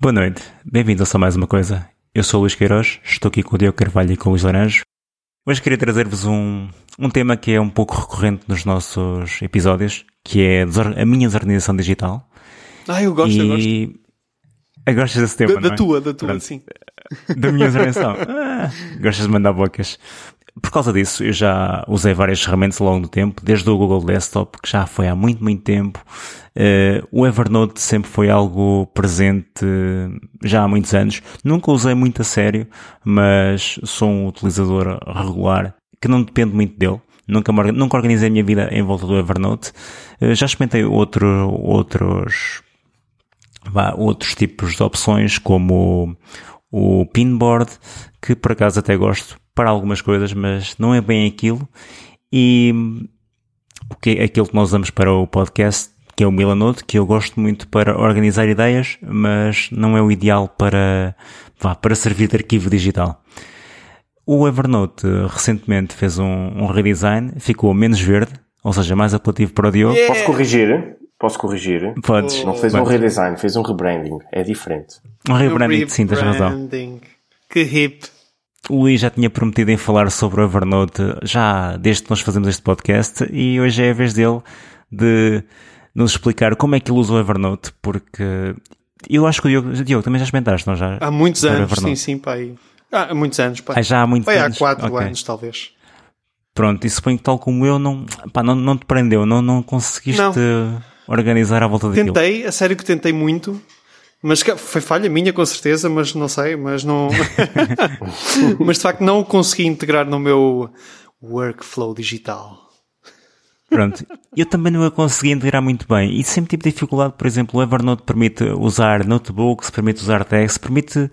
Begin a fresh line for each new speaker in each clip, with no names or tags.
Boa noite, bem-vindos a mais uma coisa. Eu sou o Luís Queiroz, estou aqui com o Diogo Carvalho e com o Luís Laranjo. Hoje queria trazer-vos um, um tema que é um pouco recorrente nos nossos episódios, que é a minha desorganização digital.
Ah, eu gosto,
e...
eu gosto.
Ah, gostas desse tema,
da,
não
da
é?
tua, da tua,
Pronto.
sim.
Da minha desorganização. Ah, gostas de mandar bocas. Por causa disso, eu já usei várias ferramentas ao longo do tempo, desde o Google Desktop, que já foi há muito, muito tempo. Eh, o Evernote sempre foi algo presente eh, já há muitos anos. Nunca usei muito a sério, mas sou um utilizador regular que não depende muito dele. Nunca, nunca organizei a minha vida em volta do Evernote. Eh, já experimentei outro, outros, vá, outros tipos de opções, como o, o Pinboard, que por acaso até gosto para algumas coisas, mas não é bem aquilo. E hum, o que é aquilo que nós usamos para o podcast, que é o Milanote, que eu gosto muito para organizar ideias, mas não é o ideal para, vá, para servir de arquivo digital. O Evernote eh, recentemente fez um, um redesign, ficou menos verde, ou seja, mais apelativo para o Diogo.
Yeah.
Posso corrigir? Posso corrigir?
Podes.
Não fez
Podes.
um redesign, fez um rebranding. É diferente.
Um rebranding, sim, tens razão.
Rebranding. Que hip.
O Luís já tinha prometido em falar sobre o Evernote já desde que nós fazemos este podcast e hoje é a vez dele de nos explicar como é que ele usa o Evernote, porque eu acho que o Diogo, Diogo também já experimentaste, não já?
Há muitos anos, sim, sim, pai. Ah, há muitos anos, pai.
Ah, já há muito
Pai, há
anos.
quatro
Ok.
anos, talvez.
Pronto, e suponho que tal como eu não, pá, não, não te prendeu, não, não conseguiste
Não.
organizar à volta daquilo.
Tentei, a sério que tentei muito. Mas foi falha minha, com certeza, mas não sei, mas não. mas de facto não o consegui integrar no meu workflow digital.
Pronto, eu também não a consegui integrar muito bem e sempre tive dificuldade, por exemplo, o Evernote permite usar notebooks, permite usar text, permite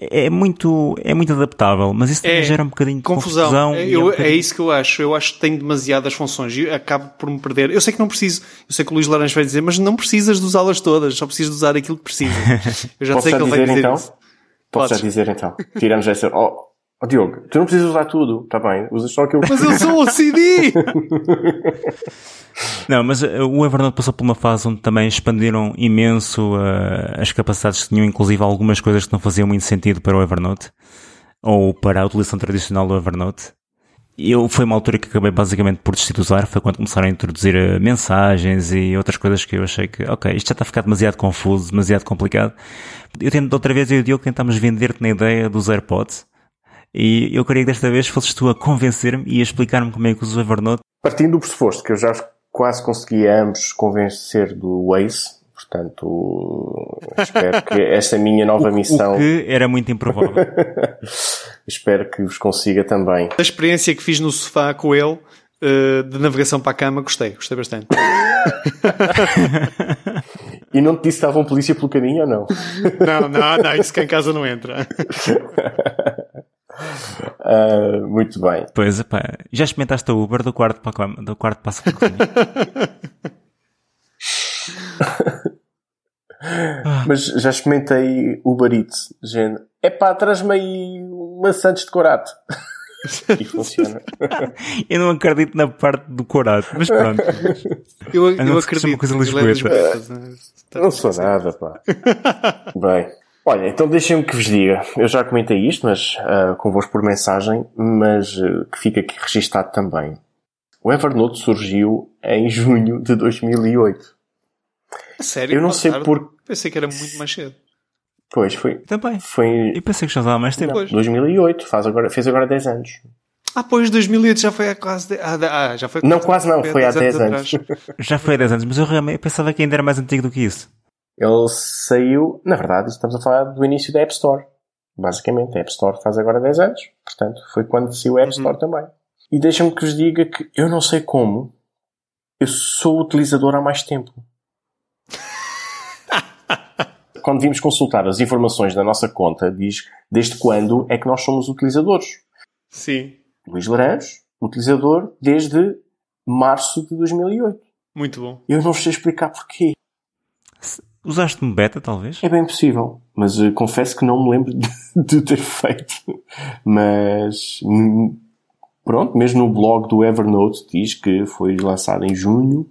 é muito é muito adaptável, mas isso
É,
gera um bocadinho de confusão.
Confusão. É,
é um
eu- é
bocadinho-
isso que eu acho. Eu acho que tenho demasiadas funções e acabo por me perder. Eu sei que não preciso. Eu sei que o Luís Laranja vai dizer, mas não precisas de usá-las todas. Só precisas de usar aquilo que precisas. Eu já
Posso
sei que ele vai
dizer
dizer
então?
isso.
Posso
Podes.
já dizer então? Tiramos essa. Oh, oh, Diogo, tu não precisas usar tudo, está bem? Usas só aquilo que.
Mas eu sou OCD!
Não, mas uh, o Evernote passou por uma fase onde também expandiram imenso uh, as capacidades que tinham, inclusive algumas coisas que não faziam muito sentido para o Evernote ou para a utilização tradicional do Evernote. Eu, foi uma altura que acabei basicamente por desistir de usar, foi quando começaram a introduzir uh, mensagens e outras coisas que eu achei que, ok, isto já está a ficar demasiado confuso, demasiado complicado. Eu tento, outra vez, eu e o Diogo tentámos vender-te na ideia dos AirPods e eu queria que desta vez fosses tu a convencer-me e a explicar-me como é que uso o Evernote
Partindo do pressuposto que eu já quase consegui a ambos convencer do Waze, portanto, espero que esta minha nova missão,
O que era muito improvável.
espero que vos consiga também.
A experiência que fiz no sofá com ele, eh, de navegação para a cama, gostei. Gostei bastante.
E não te disse que estava um polícia pelo caminho ou não?
Não, não, não. Isso cá em casa não entra.
Ah, muito bem.
Pois, já experimentaste a Uber do quarto para a do quarto para a cozinha?
Mas já experimentei Uber Eats, gente. Epá, traz-me aí uma Santos de Corato. e funciona.
Eu não acredito na parte do corato, mas pronto.
Eu, eu
seja uma
acredito.
coisa
é
lisboeta,
né?
Não sou nada, pá. Bem. Olha, então deixem-me que vos diga. Eu já comentei isto, mas ah, convosco por mensagem, mas ah, que fica aqui registado também. O Evernote surgiu em junho de 2008.
A Sério?
Eu não sei
tarde?
por...
Pensei que era muito mais cedo.
Pois, foi...
Também.
Foi...
Eu pensei que já há mais tempo.
Pois.
2008. Faz agora, fez agora 10 anos.
Ah, pois 2008 já foi há quase. De... Ah, já foi
Não, quase não. Foi há 10
atrás.
Já foi há 10 anos, mas eu realmente pensava que ainda era mais antigo do que isso.
Ele saiu... Na verdade, estamos a falar do início da App Store. Basicamente, a App Store faz agora 10 anos. Portanto, foi quando saiu a App Store também. E deixa-me que vos diga que eu não sei como eu sou utilizador há mais tempo. Quando vimos consultar as informações da nossa conta, diz desde quando é que nós somos utilizadores.
Sim,
Luís Laranjo, utilizador desde março de 2008.
muito bom.
Eu não sei explicar porquê.
Usaste-me beta, talvez?
É bem possível, mas eh, confesso que não me lembro de, ter feito. Mas hum, pronto, mesmo no blog do Evernote diz que foi lançado em junho.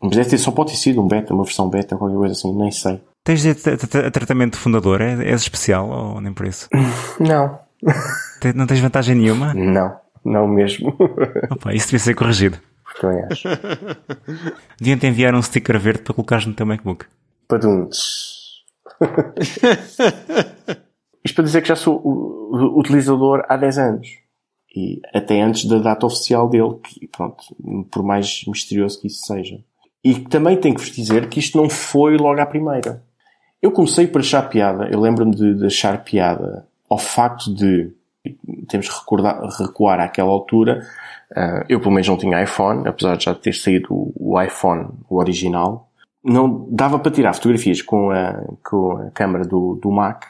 Mas deve ter, só pode ter sido um beta, uma versão beta, qualquer coisa assim, nem sei.
Tens de tra- tra- tratamento de fundador? É, és especial ou nem por isso?
Não.
Não tens vantagem nenhuma?
Não. Não mesmo.
Opa, isso devia ser corrigido.
Também acho.
Deviam-te enviar um sticker verde para colocares no teu MacBook.
Paduntes. Isto para dizer que já sou utilizador há 10 anos. E até antes da data oficial dele, que, pronto, por mais misterioso que isso seja. E também tenho que vos dizer que isto não foi logo à primeira. Eu comecei por achar piada, eu lembro-me de, de achar piada ao facto de, temos que recordar, recuar àquela altura, ah, eu pelo menos não tinha iPhone, apesar de já ter saído o, o iPhone, o original, não dava para tirar fotografias com a, com a câmera do, do Mac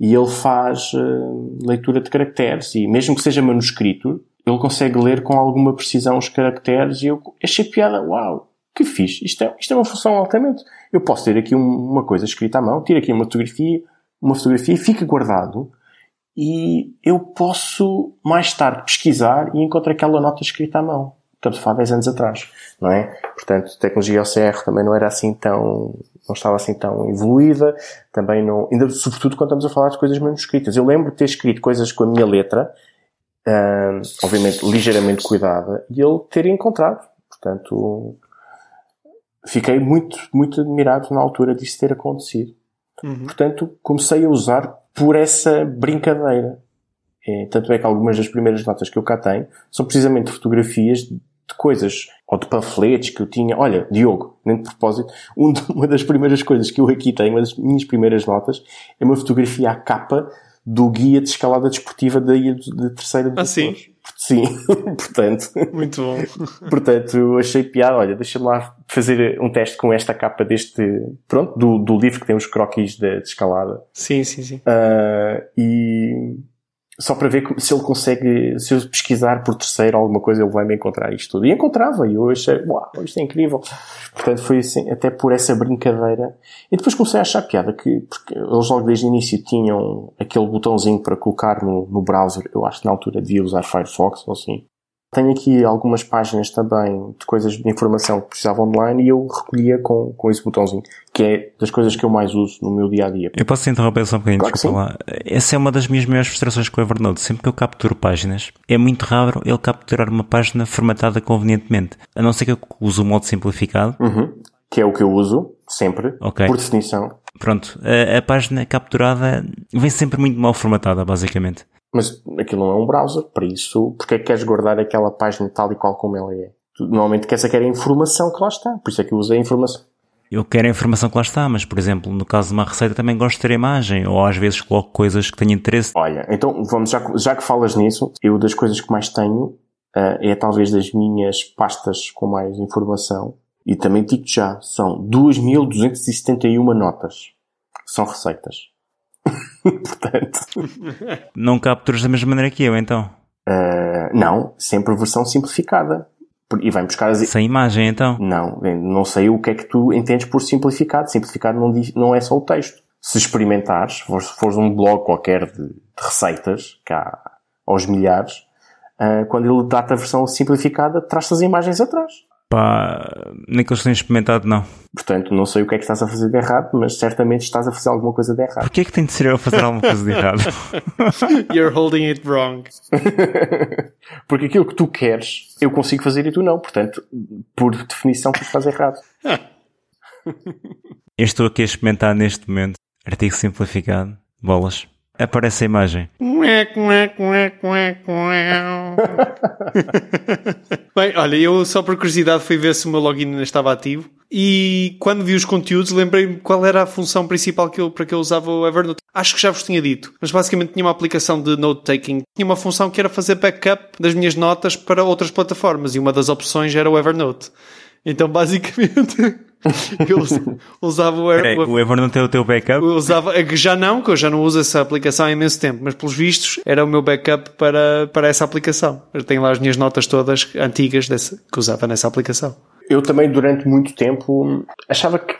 e ele faz eh, leitura de caracteres e mesmo que seja manuscrito, ele consegue ler com alguma precisão os caracteres e eu achei piada, uau, que fixe, isto é, isto é uma função altamente. Eu posso ter aqui um- uma coisa escrita à mão, tiro aqui uma fotografia, uma fotografia fica guardado e eu posso mais tarde pesquisar e encontrar aquela nota escrita à mão. Estamos a falar 10 anos atrás, não é? Portanto, a tecnologia OCR também não era assim tão, não estava assim tão evoluída, também não, ainda sobretudo quando estamos a falar de coisas manuscritas. Eu lembro de ter escrito coisas com a minha letra, ah, obviamente ligeiramente cuidada, e ele ter encontrado. Portanto, fiquei muito, muito admirado na altura disso ter acontecido. Portanto, comecei a usar por essa brincadeira. É, tanto é que algumas das primeiras notas que eu cá tenho são precisamente fotografias de coisas, ou de panfletos que eu tinha. Olha, Diogo, nem de propósito, um uma das primeiras coisas que eu aqui tenho, uma das minhas primeiras notas, é uma fotografia à capa do guia de escalada desportiva da ilha de Terceira de
Ah, sim?
Sim, portanto,
Muito bom.
Portanto, eu achei piada. Olha, deixa-me lá fazer um teste com esta capa deste, pronto, do, do livro que tem os croquis de, de escalada.
Sim, sim, sim.
Ah, e só para ver se ele consegue, se eu pesquisar por terceiro alguma coisa, ele vai me encontrar isto tudo. E encontrava, e eu achei, uau, isto é incrível. Portanto, foi assim, até por essa brincadeira. E depois comecei a achar piada que, porque eles logo desde o início tinham aquele botãozinho para colocar no, no browser. Eu acho que na altura devia usar Firefox ou assim. Tenho aqui algumas páginas também de coisas de informação que precisava online e eu recolhia com, com esse botãozinho, que é das coisas que eu mais uso no meu dia a dia.
Eu posso te interromper só um bocadinho,
Claro
desculpa lá. Essa é uma das minhas maiores frustrações com o Evernote. Sempre que eu capturo páginas, é muito raro ele capturar uma página formatada convenientemente. A não ser que eu use o modo simplificado.
Uhum. Que é o que eu uso, sempre,
Ok.
por definição.
Pronto, a, a página capturada vem sempre muito mal formatada, basicamente.
Mas aquilo não é um browser, para isso, porque é que queres guardar aquela página tal e qual como ela é? Tu, normalmente queres saber a informação que lá está, por isso é que eu usei a informação.
Eu quero a informação que lá está, mas, por exemplo, no caso de uma receita também gosto de ter a imagem, ou às vezes coloco coisas que tenho interesse.
Olha, então vamos, já, que- já que falas nisso, eu das coisas que mais tenho ah, é talvez das minhas pastas com mais informação, e também digo já, são 2.271 notas. São receitas. Portanto,
Não capturas da mesma maneira que eu, então.
ah, não, sempre versão simplificada. E vai buscar as,
Sem imagem, então.
Não, não sei o que é que tu entendes por simplificado. Simplificado não, não é só o texto. Se experimentares, fores, fores um blog qualquer de, de receitas, que há aos milhares, ah, quando ele dá-te a versão simplificada, traz-te as imagens atrás.
Pá, nem que eles tenham experimentado, não.
Portanto, não sei o que é que estás a fazer de errado, mas certamente estás a fazer alguma coisa de errado.
Porquê é que tem de ser eu a fazer alguma coisa de errado?
You're holding it wrong.
Porque aquilo que tu queres, eu consigo fazer e tu não. Portanto, por definição, tu estás errado.
Eu estou aqui a experimentar neste momento. Artigo simplificado. Bolas. Aparece a imagem.
Bem, olha, eu só por curiosidade fui ver se o meu login ainda estava ativo e quando vi os conteúdos lembrei-me qual era a função principal que eu, para que eu usava o Evernote. Acho que já vos tinha dito, mas basicamente tinha uma aplicação de note-taking. Tinha uma função que era fazer backup das minhas notas para outras plataformas e uma das opções era o Evernote. Então, basicamente, eu us- usava o,
Peraí,
Evernote.
o Evernote é o teu backup?
Eu usava, já não, que eu já não uso essa aplicação há imenso tempo, mas pelos vistos era o meu backup para, para essa aplicação. Eu tenho lá as minhas notas todas antigas dessa, que usava nessa aplicação.
Eu também, durante muito tempo, achava que,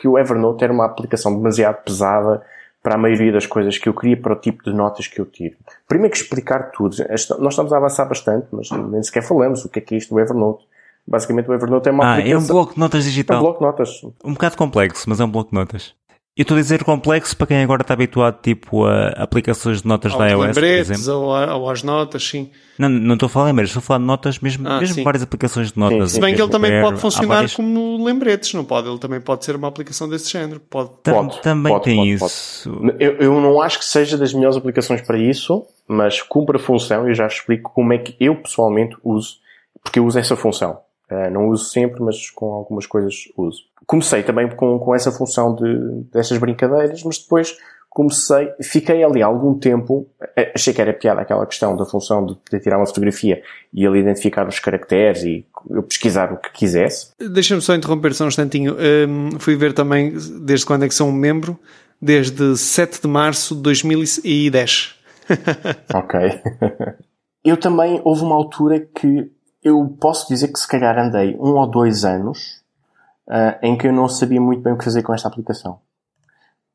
que o Evernote era uma aplicação demasiado pesada para a maioria das coisas que eu queria para o tipo de notas que eu tiro. Primeiro que explicar tudo. Nós estamos a avançar bastante, mas nem sequer falamos o que é que é isto do Evernote. Basicamente, o Evernote é uma
Ah, é um
aplicação...
bloco de notas
É um
digital.
bloco de notas.
Um bocado complexo, mas é um bloco de notas. Eu estou a dizer complexo para quem agora está habituado tipo a aplicações de notas da iOS, por exemplo.
Ou, ou às notas, sim.
Não, não estou a falar em lembretes, estou a falar de notas, mesmo, ah, mesmo várias aplicações de notas.
Sim, Se bem que ele também pode funcionar várias... como lembretes, não pode? Ele também pode ser uma aplicação desse género. Pode.
pode também pode, tem pode, isso.
Eu, eu não acho que seja das melhores aplicações para isso, mas cumpre a função e eu já explico como é que eu pessoalmente uso, porque eu uso essa função. Uh, não uso sempre, mas com algumas coisas uso. Comecei também com, com essa função de, dessas brincadeiras, mas depois comecei, fiquei ali algum tempo, eh, achei que era piada aquela questão da função de, de tirar uma fotografia e ele identificar os caracteres e eu pesquisar o que quisesse.
Deixa-me só interromper só um instantinho. Um, fui ver também desde quando é que sou um membro, desde 7 de março de 2010.
ok. eu também, houve uma altura que eu posso dizer que se calhar andei um ou dois anos uh, em que eu não sabia muito bem o que fazer com esta aplicação.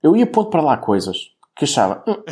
Eu ia pondo para lá coisas que achava, hum,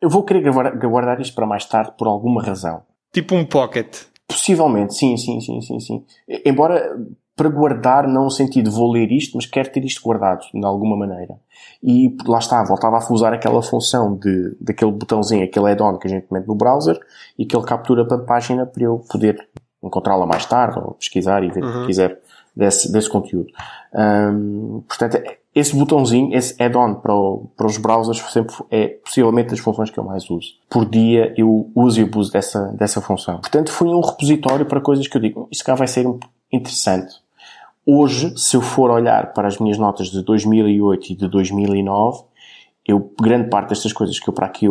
eu vou querer guardar isto para mais tarde por alguma razão.
Tipo um pocket.
Possivelmente, sim, sim, sim, sim, sim. Embora para guardar, não no sentido vou ler isto, mas quero ter isto guardado de alguma maneira. E lá está, voltava a usar aquela função de, daquele botãozinho, aquele add-on que a gente mete no browser e que ele captura para a página para eu poder encontrá-la mais tarde ou pesquisar e ver uhum. o que uhum. quiser desse, desse conteúdo. Um, portanto, esse botãozinho, esse add-on para, para os browsers sempre é possivelmente das funções que eu mais uso. Por dia eu uso e abuso dessa, dessa função. Portanto, foi um repositório para coisas que eu digo, isso cá vai ser interessante. Hoje, se eu for olhar para as minhas notas de 2008 e de 2009, eu, grande parte destas coisas que eu para aqui,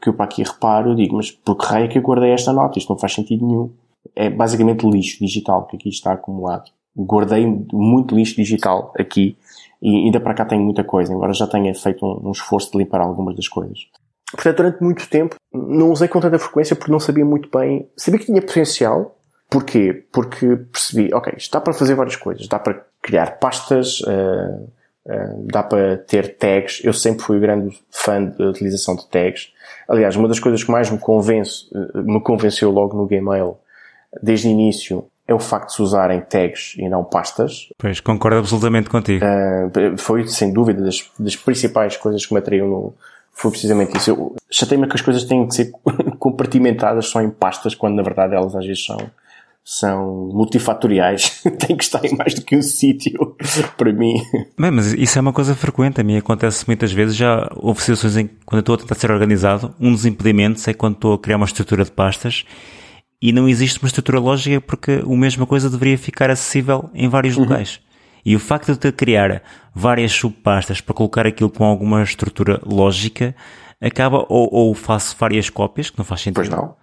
que eu para aqui reparo, eu digo, mas por que raio é que eu guardei esta nota? Isto não faz sentido nenhum. É basicamente lixo digital que aqui está acumulado. Guardei muito lixo digital aqui e ainda para cá tenho muita coisa, embora já tenha feito um, um esforço de limpar algumas das coisas. Portanto, durante muito tempo não usei com tanta frequência porque não sabia muito bem. Sabia que tinha potencial. Porquê? Porque percebi, ok, isto dá para fazer várias coisas. Dá para criar pastas, uh, uh, dá para ter tags. Eu sempre fui um grande fã da utilização de tags. Aliás, uma das coisas que mais me, convence, uh, me convenceu logo no Gmail, desde o início, é o facto de se usarem tags e não pastas.
Pois, concordo absolutamente contigo.
Uh, foi, sem dúvida, das, das, principais coisas que me atraiu no, foi precisamente isso. Eu chatei-me que as coisas têm que ser compartimentadas só em pastas, quando na verdade elas às vezes são, são multifatoriais. Tem que estar em mais do que um sítio, para mim.
Bem, mas isso é uma coisa frequente. A mim acontece muitas vezes. Já houve situações em que, quando eu estou a tentar ser organizado, um dos impedimentos é quando estou a criar uma estrutura de pastas e não existe uma estrutura lógica porque a mesma coisa deveria ficar acessível em vários uhum. locais. E o facto de ter criar várias subpastas para colocar aquilo com alguma estrutura lógica acaba ou, ou faço várias cópias, que não faz sentido.
Pois não.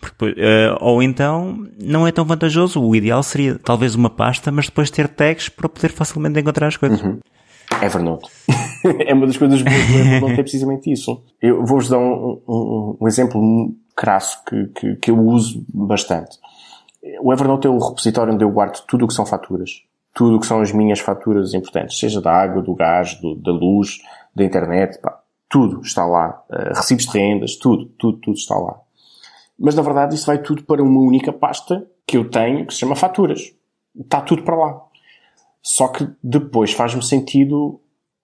Porque, uh, ou então não é tão vantajoso. O ideal seria talvez uma pasta, mas depois ter tags para poder facilmente encontrar as coisas.
Uhum. Evernote. é uma das coisas boas do Evernote, é precisamente isso. Eu vou-vos dar um, um, um exemplo crasso que, que, que eu uso bastante. O Evernote é o repositório onde eu guardo tudo o que são faturas. Tudo o que são as minhas faturas importantes, seja da água, do gás, do, da luz, da internet, pá, tudo está lá. Uh, recibos de rendas, tudo, tudo, tudo está lá. Mas na verdade isso vai tudo para uma única pasta que eu tenho que se chama faturas. Está tudo para lá. Só que depois faz-me sentido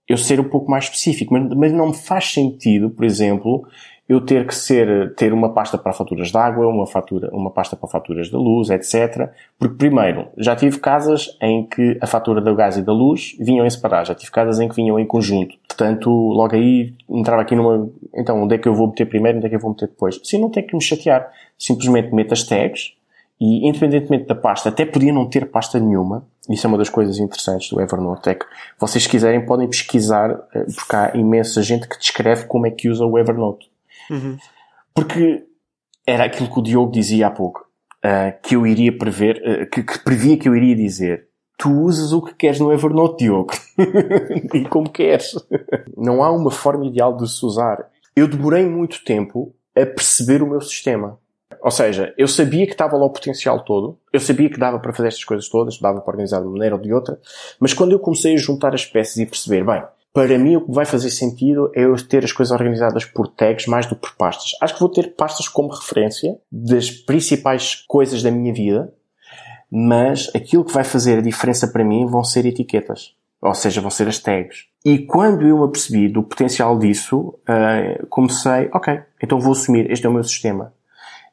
eu ser um pouco mais específico, mas, mas não me faz sentido, por exemplo, eu ter que ser, ter uma pasta para faturas de água, uma fatura, uma pasta para faturas da luz, etc. Porque primeiro, já tive casas em que a fatura do gás e da luz vinham em separado, já tive casas em que vinham em conjunto. Portanto, logo aí entrava aqui numa, então onde é que eu vou meter primeiro, onde é que eu vou meter depois? Assim não tem que me chatear. Simplesmente meto as tags e independentemente da pasta, até podia não ter pasta nenhuma. Isso é uma das coisas interessantes do Evernote. É que vocês quiserem podem pesquisar, eh, porque há imensa gente que descreve como é que usa o Evernote. Uhum. Porque era aquilo que o Diogo dizia há pouco, uh, que eu iria prever, uh, que, que, previa que eu iria dizer. Tu usas o que queres no Evernote, Diogo. e como queres. Não há uma forma ideal de se usar. Eu demorei muito tempo a perceber o meu sistema. Ou seja, eu sabia que estava lá o potencial todo, eu sabia que dava para fazer estas coisas todas, dava para organizar de uma maneira ou de outra, mas quando eu comecei a juntar as peças e perceber, bem, para mim o que vai fazer sentido é eu ter as coisas organizadas por tags mais do que por pastas. Acho que vou ter pastas como referência das principais coisas da minha vida, mas aquilo que vai fazer a diferença para mim vão ser etiquetas. Ou seja, vão ser as tags. E quando eu me apercebi do potencial disso, uh, comecei, ok, então vou assumir, este é o meu sistema.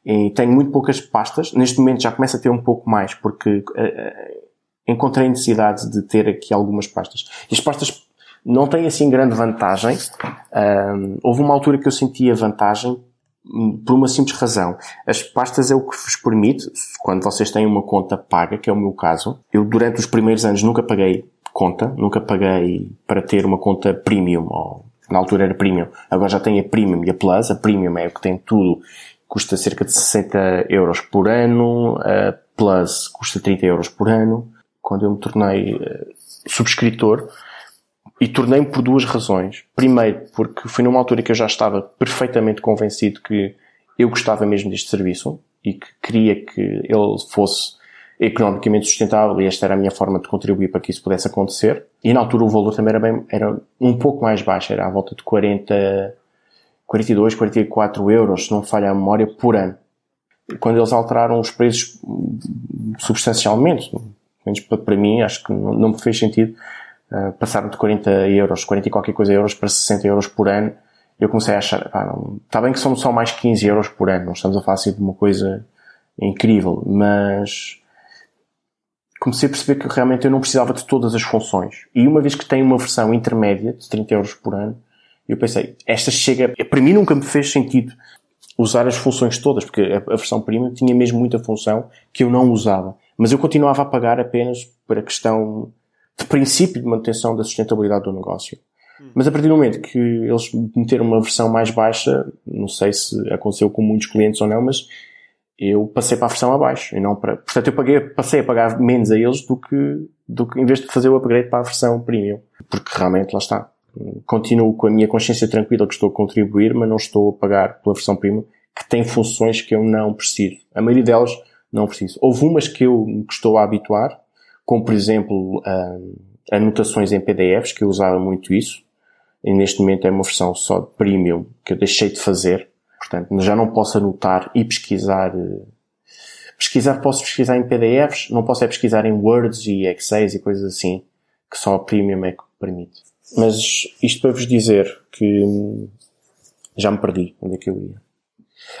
E tenho muito poucas pastas. Neste momento já começo a ter um pouco mais, porque uh, encontrei necessidade de ter aqui algumas pastas. E as pastas não têm assim grande vantagem. Uh, houve uma altura que eu sentia vantagem hum, por uma simples razão. As pastas é o que vos permite, quando vocês têm uma conta paga, que é o meu caso, eu durante os primeiros anos nunca paguei conta, nunca paguei para ter uma conta premium, ou na altura era premium, agora já tenho a premium e a plus, a premium é o que tem tudo custa cerca de 60 euros por ano, a Plus custa 30 euros por ano. Quando eu me tornei uh, subscritor, e tornei-me por duas razões. Primeiro, porque foi numa altura que eu já estava perfeitamente convencido que eu gostava mesmo deste serviço e que queria que ele fosse economicamente sustentável e esta era a minha forma de contribuir para que isso pudesse acontecer. E na altura o valor também era bem, era um pouco mais baixo, era à volta de 40 42, 44 euros, se não falha a memória, por ano. Quando eles alteraram os preços substancialmente, menos para mim, acho que não me fez sentido, uh, passaram de 40 euros, 40 e qualquer coisa euros para 60 euros por ano, eu comecei a achar, pá, não, está bem que são só mais 15 euros por ano, não estamos a falar assim de uma coisa incrível, mas comecei a perceber que realmente eu não precisava de todas as funções. E uma vez que tem uma versão intermédia de 30 euros por ano, eu pensei, esta chega, para mim nunca me fez sentido usar as funções todas, porque a, versão premium tinha mesmo muita função que eu não usava. Mas eu continuava a pagar apenas para a questão de princípio de manutenção da sustentabilidade do negócio. Hum. Mas a partir do momento que eles meteram uma versão mais baixa, não sei se aconteceu com muitos clientes ou não, mas eu passei para a versão abaixo e não para, portanto eu paguei, passei a pagar menos a eles do que, do que em vez de fazer o upgrade para a versão premium. Porque realmente lá está continuo com a minha consciência tranquila que estou a contribuir, mas não estou a pagar pela versão prima, que tem funções que eu não preciso. A maioria delas não preciso. Houve umas que eu me estou a habituar, como por exemplo uh, anotações em PDFs, que eu usava muito isso, e neste momento é uma versão só de premium que eu deixei de fazer. Portanto, já não posso anotar e pesquisar. Uh, pesquisar posso pesquisar em PDFs, não posso é pesquisar em Words e Excel e coisas assim, que só a premium é que permite. Mas isto para vos dizer que já me perdi onde é que eu ia.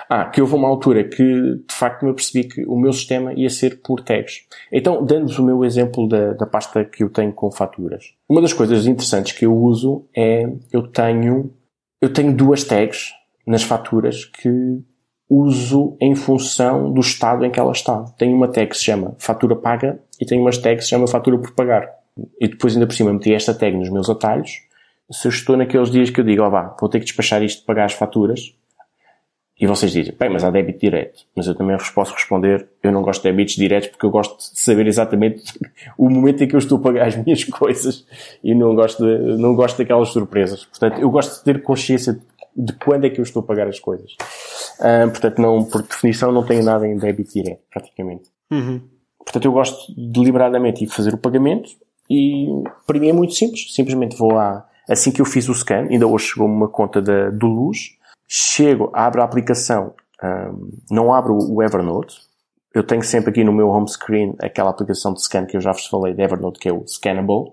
Ah, que houve uma altura que de facto me apercebi que o meu sistema ia ser por tags. Então, dando-vos o meu exemplo da, da pasta que eu tenho com faturas. Uma das coisas interessantes que eu uso é, eu tenho, eu tenho duas tags nas faturas que uso em função do estado em que ela está. Tenho uma tag que se chama fatura paga e tenho uma tag que se chama fatura por pagar e depois ainda por cima meti esta tag nos meus atalhos, se eu estou naqueles dias que eu digo, ó oh, vá, vou ter que despachar isto de pagar as faturas, e vocês dizem, bem, mas há débito direto. Mas eu também posso responder, eu não gosto de débitos diretos porque eu gosto de saber exatamente o momento em que eu estou a pagar as minhas coisas e não gosto de, não gosto daquelas surpresas. Portanto, eu gosto de ter consciência de quando é que eu estou a pagar as coisas. Uh, portanto, não, por definição, não tenho nada em débito direto, praticamente.
Uhum.
Portanto, eu gosto deliberadamente de fazer o pagamento e para mim é muito simples. Simplesmente vou lá, assim que eu fiz o scan, ainda hoje chegou-me uma conta da, do Luz, chego, abro a aplicação, um, não abro o Evernote, eu tenho sempre aqui no meu home screen aquela aplicação de scan que eu já vos falei de Evernote, que é o Scannable,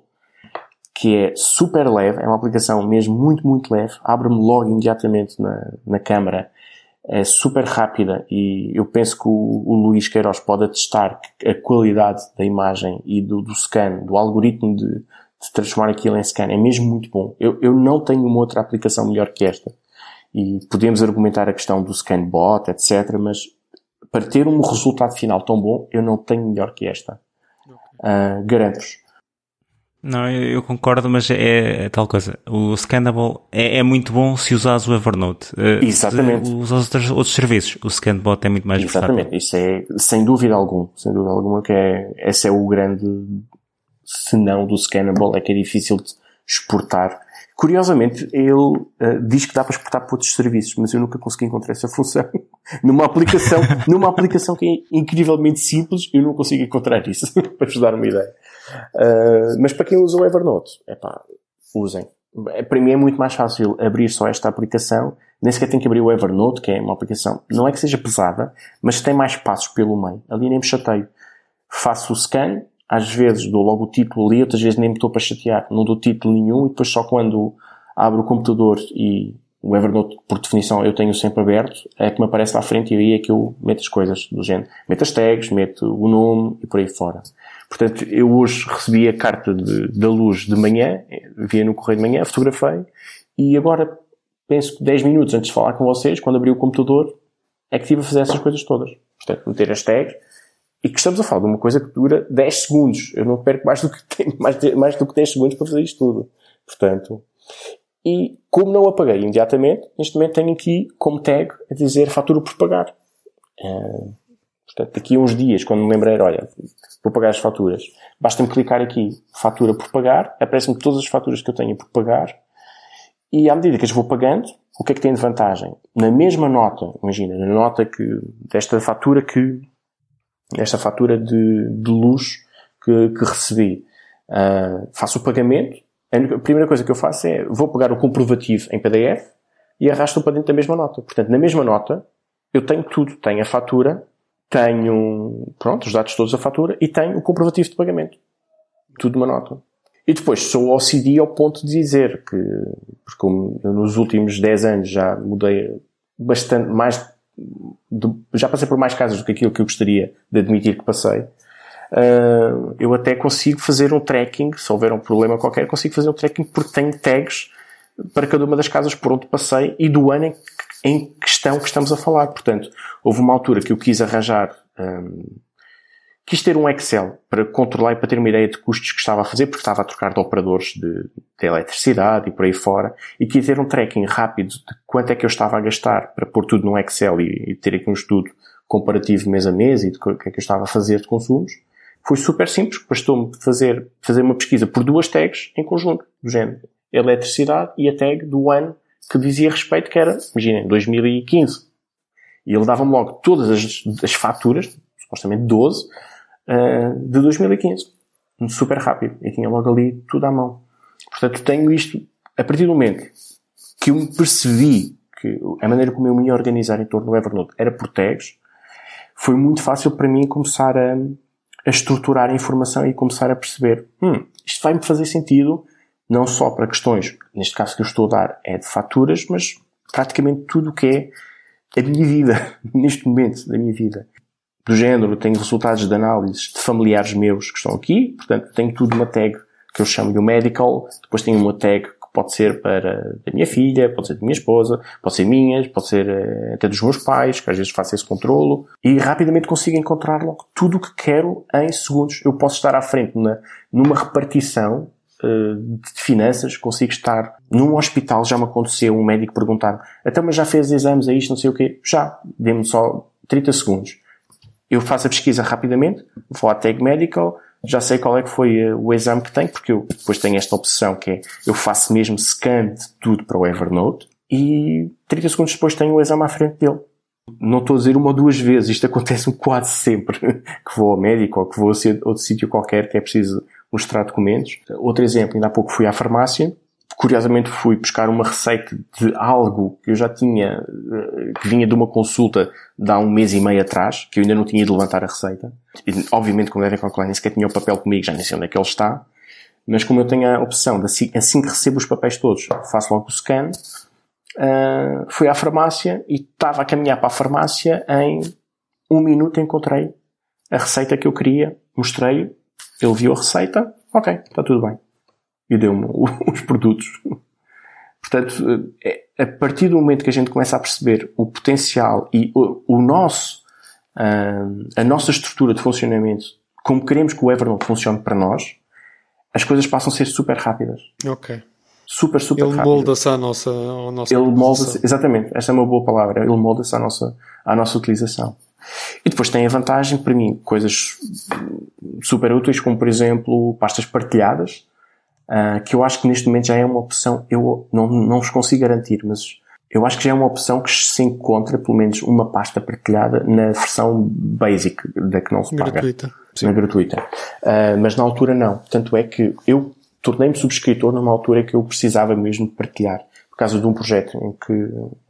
que é super leve, é uma aplicação mesmo muito, muito leve, abre-me logo imediatamente na, na câmara é super rápida e eu penso que o, o Luís Queiroz pode atestar a qualidade da imagem e do, do scan, do algoritmo de, de, transformar aquilo em scan é mesmo muito bom. Eu, eu não tenho uma outra aplicação melhor que esta. E podemos argumentar a questão do scan bot, etc. Mas para ter um resultado final tão bom, eu não tenho melhor que esta. Uh, Garanto-vos.
Não, eu, concordo, mas é, é, tal coisa. O Scannable é, é, muito bom se usares o Evernote.
Eh, Exatamente.
Se outros, outros serviços. O Scanbot é muito mais
Exatamente.
Versátil.
Isso é, sem dúvida alguma, sem dúvida alguma que é, esse é o grande senão do Scannable, é que é difícil de exportar. Curiosamente, ele uh, diz que dá para exportar para outros serviços, mas eu nunca consegui encontrar essa função. numa aplicação, numa aplicação que é incrivelmente simples, eu não consigo encontrar isso, para vos dar uma ideia. Uh, mas para quem usa o Evernote, é pá, usem. Para mim é muito mais fácil abrir só esta aplicação, nem sequer tenho que abrir o Evernote, que é uma aplicação, não é que seja pesada, mas tem mais passos pelo meio. Ali nem me chateio. Faço o scan às vezes dou logo o título ali, outras vezes nem me estou para chatear, não dou título nenhum e depois só quando abro o computador e o Evernote, por definição, eu tenho sempre aberto, é que me aparece lá à frente e aí é que eu meto as coisas do género. Meto as tags, meto o nome e por aí fora. Portanto, eu hoje recebi a carta de, da luz de manhã, via no correio de manhã, fotografei e agora penso que 10 minutos antes de falar com vocês, quando abri o computador, é que estive a fazer essas coisas todas. Portanto, meter as tags e que estamos a falar de uma coisa que dura 10 segundos. Eu não perco mais do que, mais, mais do que 10 segundos para fazer isto tudo. Portanto, e como não apaguei imediatamente, neste momento tenho aqui como tag a dizer fatura por pagar. Uh, portanto, daqui a uns dias, quando me lembrei, olha, vou pagar as faturas, basta-me clicar aqui, fatura por pagar, aparecem-me todas as faturas que eu tenho por pagar, e à medida que as vou pagando, o que é que tem de vantagem? Na mesma nota, imagina, na nota que, desta fatura que, desta fatura de, de luz que, que recebi, uh, faço o pagamento, a primeira coisa que eu faço é, vou pegar o comprovativo em PDF e arrasto para dentro da mesma nota. Portanto, na mesma nota, eu tenho tudo. Tenho a fatura, tenho, pronto, os dados todos da fatura e tenho o comprovativo de pagamento. Tudo numa nota. E depois sou OCD ao ponto de dizer que, porque como eu nos últimos 10 anos já mudei bastante, mais, de, já passei por mais casos do que aquilo que eu gostaria de admitir que passei, uh, eu até consigo fazer um tracking, se houver um problema qualquer, consigo fazer um tracking porque tenho tags para cada uma das casas por onde passei e do ano em, em questão que estamos a falar. Portanto, houve uma altura que eu quis arranjar, um, quis ter um Excel para controlar e para ter uma ideia de custos que estava a fazer, porque estava a trocar de operadores de, de eletricidade e por aí fora, e quis ter um tracking rápido de quanto é que eu estava a gastar para pôr tudo no Excel e, e ter aqui um estudo comparativo mês a mês e de o que é que eu estava a fazer de consumos. Foi super simples, bastou-me fazer, fazer uma pesquisa por duas tags em conjunto, do género eletricidade e a tag do ano que dizia respeito, que era, imaginem, 2015. E ele dava-me logo todas as, as faturas, supostamente 12, uh, eh, de 2015. Super rápido. E tinha logo ali tudo à mão. Portanto, tenho isto, a partir do momento que eu me percebi que a maneira como eu me ia organizar em torno do Evernote era por tags, foi muito fácil para mim começar a, a estruturar a informação e começar a perceber, hum, isto vai-me fazer sentido não só para questões, neste caso que eu estou a dar, é de faturas, mas praticamente tudo o que é a minha vida, neste momento da minha vida. Do género, tenho resultados de análises de familiares meus que estão aqui, portanto, tenho tudo uma tag que eu chamo de medical, depois tenho uma tag pode ser para da minha filha, pode ser da minha esposa, pode ser minhas, pode ser uh, até dos meus pais, que às vezes faço esse controlo, e rapidamente consigo encontrar logo tudo o que quero em segundos. Eu posso estar à frente na, numa repartição de finanças, consigo estar num hospital, já me aconteceu um médico perguntar até então, mas já fez exames a isto, não sei o quê? Já, dê-me só 30 segundos. Eu faço a pesquisa rapidamente, vou à tag medical, já sei qual é que foi eh, o exame que tenho, porque eu depois tenho esta opção que é, eu faço mesmo scan de tudo para o Evernote e 30 segundos depois tenho o exame à frente dele. Não estou a dizer uma ou duas vezes, isto acontece-me quase sempre que vou ao médico ou que vou a outro sítio qualquer que é preciso mostrar documentos. Outro exemplo, ainda há pouco fui à farmácia, curiosamente fui buscar uma receita de algo que eu já tinha, eh, que vinha de uma consulta de há um mês e meio atrás, que eu ainda não tinha ido levantar a receita. E, obviamente, como devem calcular, nem sequer tinha o papel comigo, já nem sei onde é que ele está. Mas como eu tenho a opção de assim, assim que recebo os papéis todos, faço logo o scan, uh, fui à farmácia e estava a caminhar para a farmácia em um minuto encontrei a receita que eu queria, mostrei, ele viu a receita, ok, está tudo bem e deu-me os produtos. Portanto, é, a partir do momento que a gente começa a perceber o potencial e o, o nosso, uh, a nossa estrutura de funcionamento, como queremos que o Evernote funcione para nós, as coisas passam a ser super rápidas.
Ok.
Super, super
Ele molda-se à nossa, à nossa
Ele molda-se, exatamente, essa é uma boa palavra. Ele molda-se à nossa, à nossa utilização. E depois tem a vantagem, para mim, coisas super úteis, como por exemplo pastas partilhadas, uh, que eu acho que neste momento já é uma opção, eu não, não vos consigo garantir, mas eu acho que já é uma opção que se encontra, pelo menos uma pasta partilhada, na versão basic, da que não se paga.
Gratuita.
Sim. Na gratuita. Uh, mas na altura não. Tanto é que eu tornei-me subscritor numa altura que eu precisava mesmo de partilhar. Por causa de um projeto em que,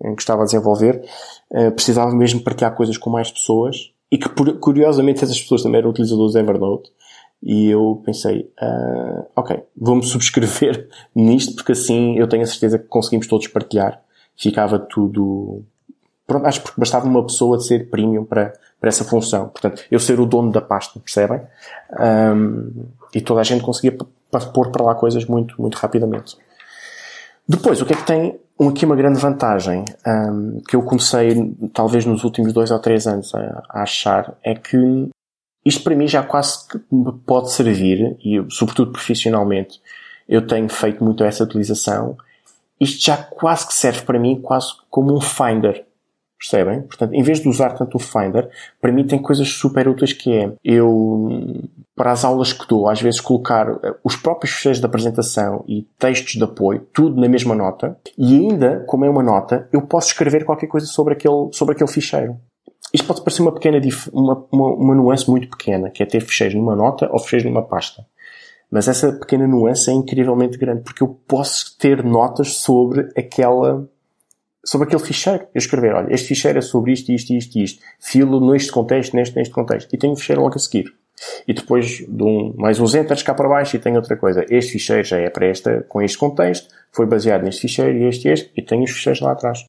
em que estava a desenvolver, uh, precisava mesmo partilhar coisas com mais pessoas e que, curiosamente, essas pessoas também eram utilizadores Evernote E eu pensei, uh, ok, vou-me subscrever nisto porque assim eu tenho a certeza que conseguimos todos partilhar. Ficava tudo. Pronto, acho que bastava uma pessoa de ser premium para, para essa função. Portanto, eu ser o dono da pasta, percebem? Um, e toda a gente conseguia pôr para lá coisas muito, muito rapidamente. Depois, o que é que tem aqui uma grande vantagem um, que eu comecei, talvez nos últimos dois ou três anos, a, a achar, é que isto para mim já quase me pode servir, e sobretudo profissionalmente, eu tenho feito muito essa utilização, isto já quase que serve para mim quase como um Finder. Percebem? Portanto, em vez de usar tanto o Finder, para mim tem coisas super úteis que é eu, para as aulas que dou, às vezes colocar eh, os próprios fecheiros de apresentação e textos de apoio, tudo na mesma nota, e ainda, como é uma nota, eu posso escrever qualquer coisa sobre aquele, sobre aquele ficheiro. Isto pode parecer uma pequena, uma, uma, uma nuance muito pequena, que é ter fecheiros numa nota ou fecheiros numa pasta. Mas essa pequena nuance é incrivelmente grande, porque eu posso ter notas sobre aquela, sobre aquele ficheiro. Eu escrever, olha, este ficheiro é sobre isto, isto, isto, isto. Filo neste contexto, neste, neste contexto. E tenho o ficheiro logo a seguir. E depois dou um, mais uns enters cá para baixo e tenho outra coisa. Este ficheiro já é para esta, com este contexto, foi baseado neste ficheiro e este e este, e tenho os ficheiros lá atrás.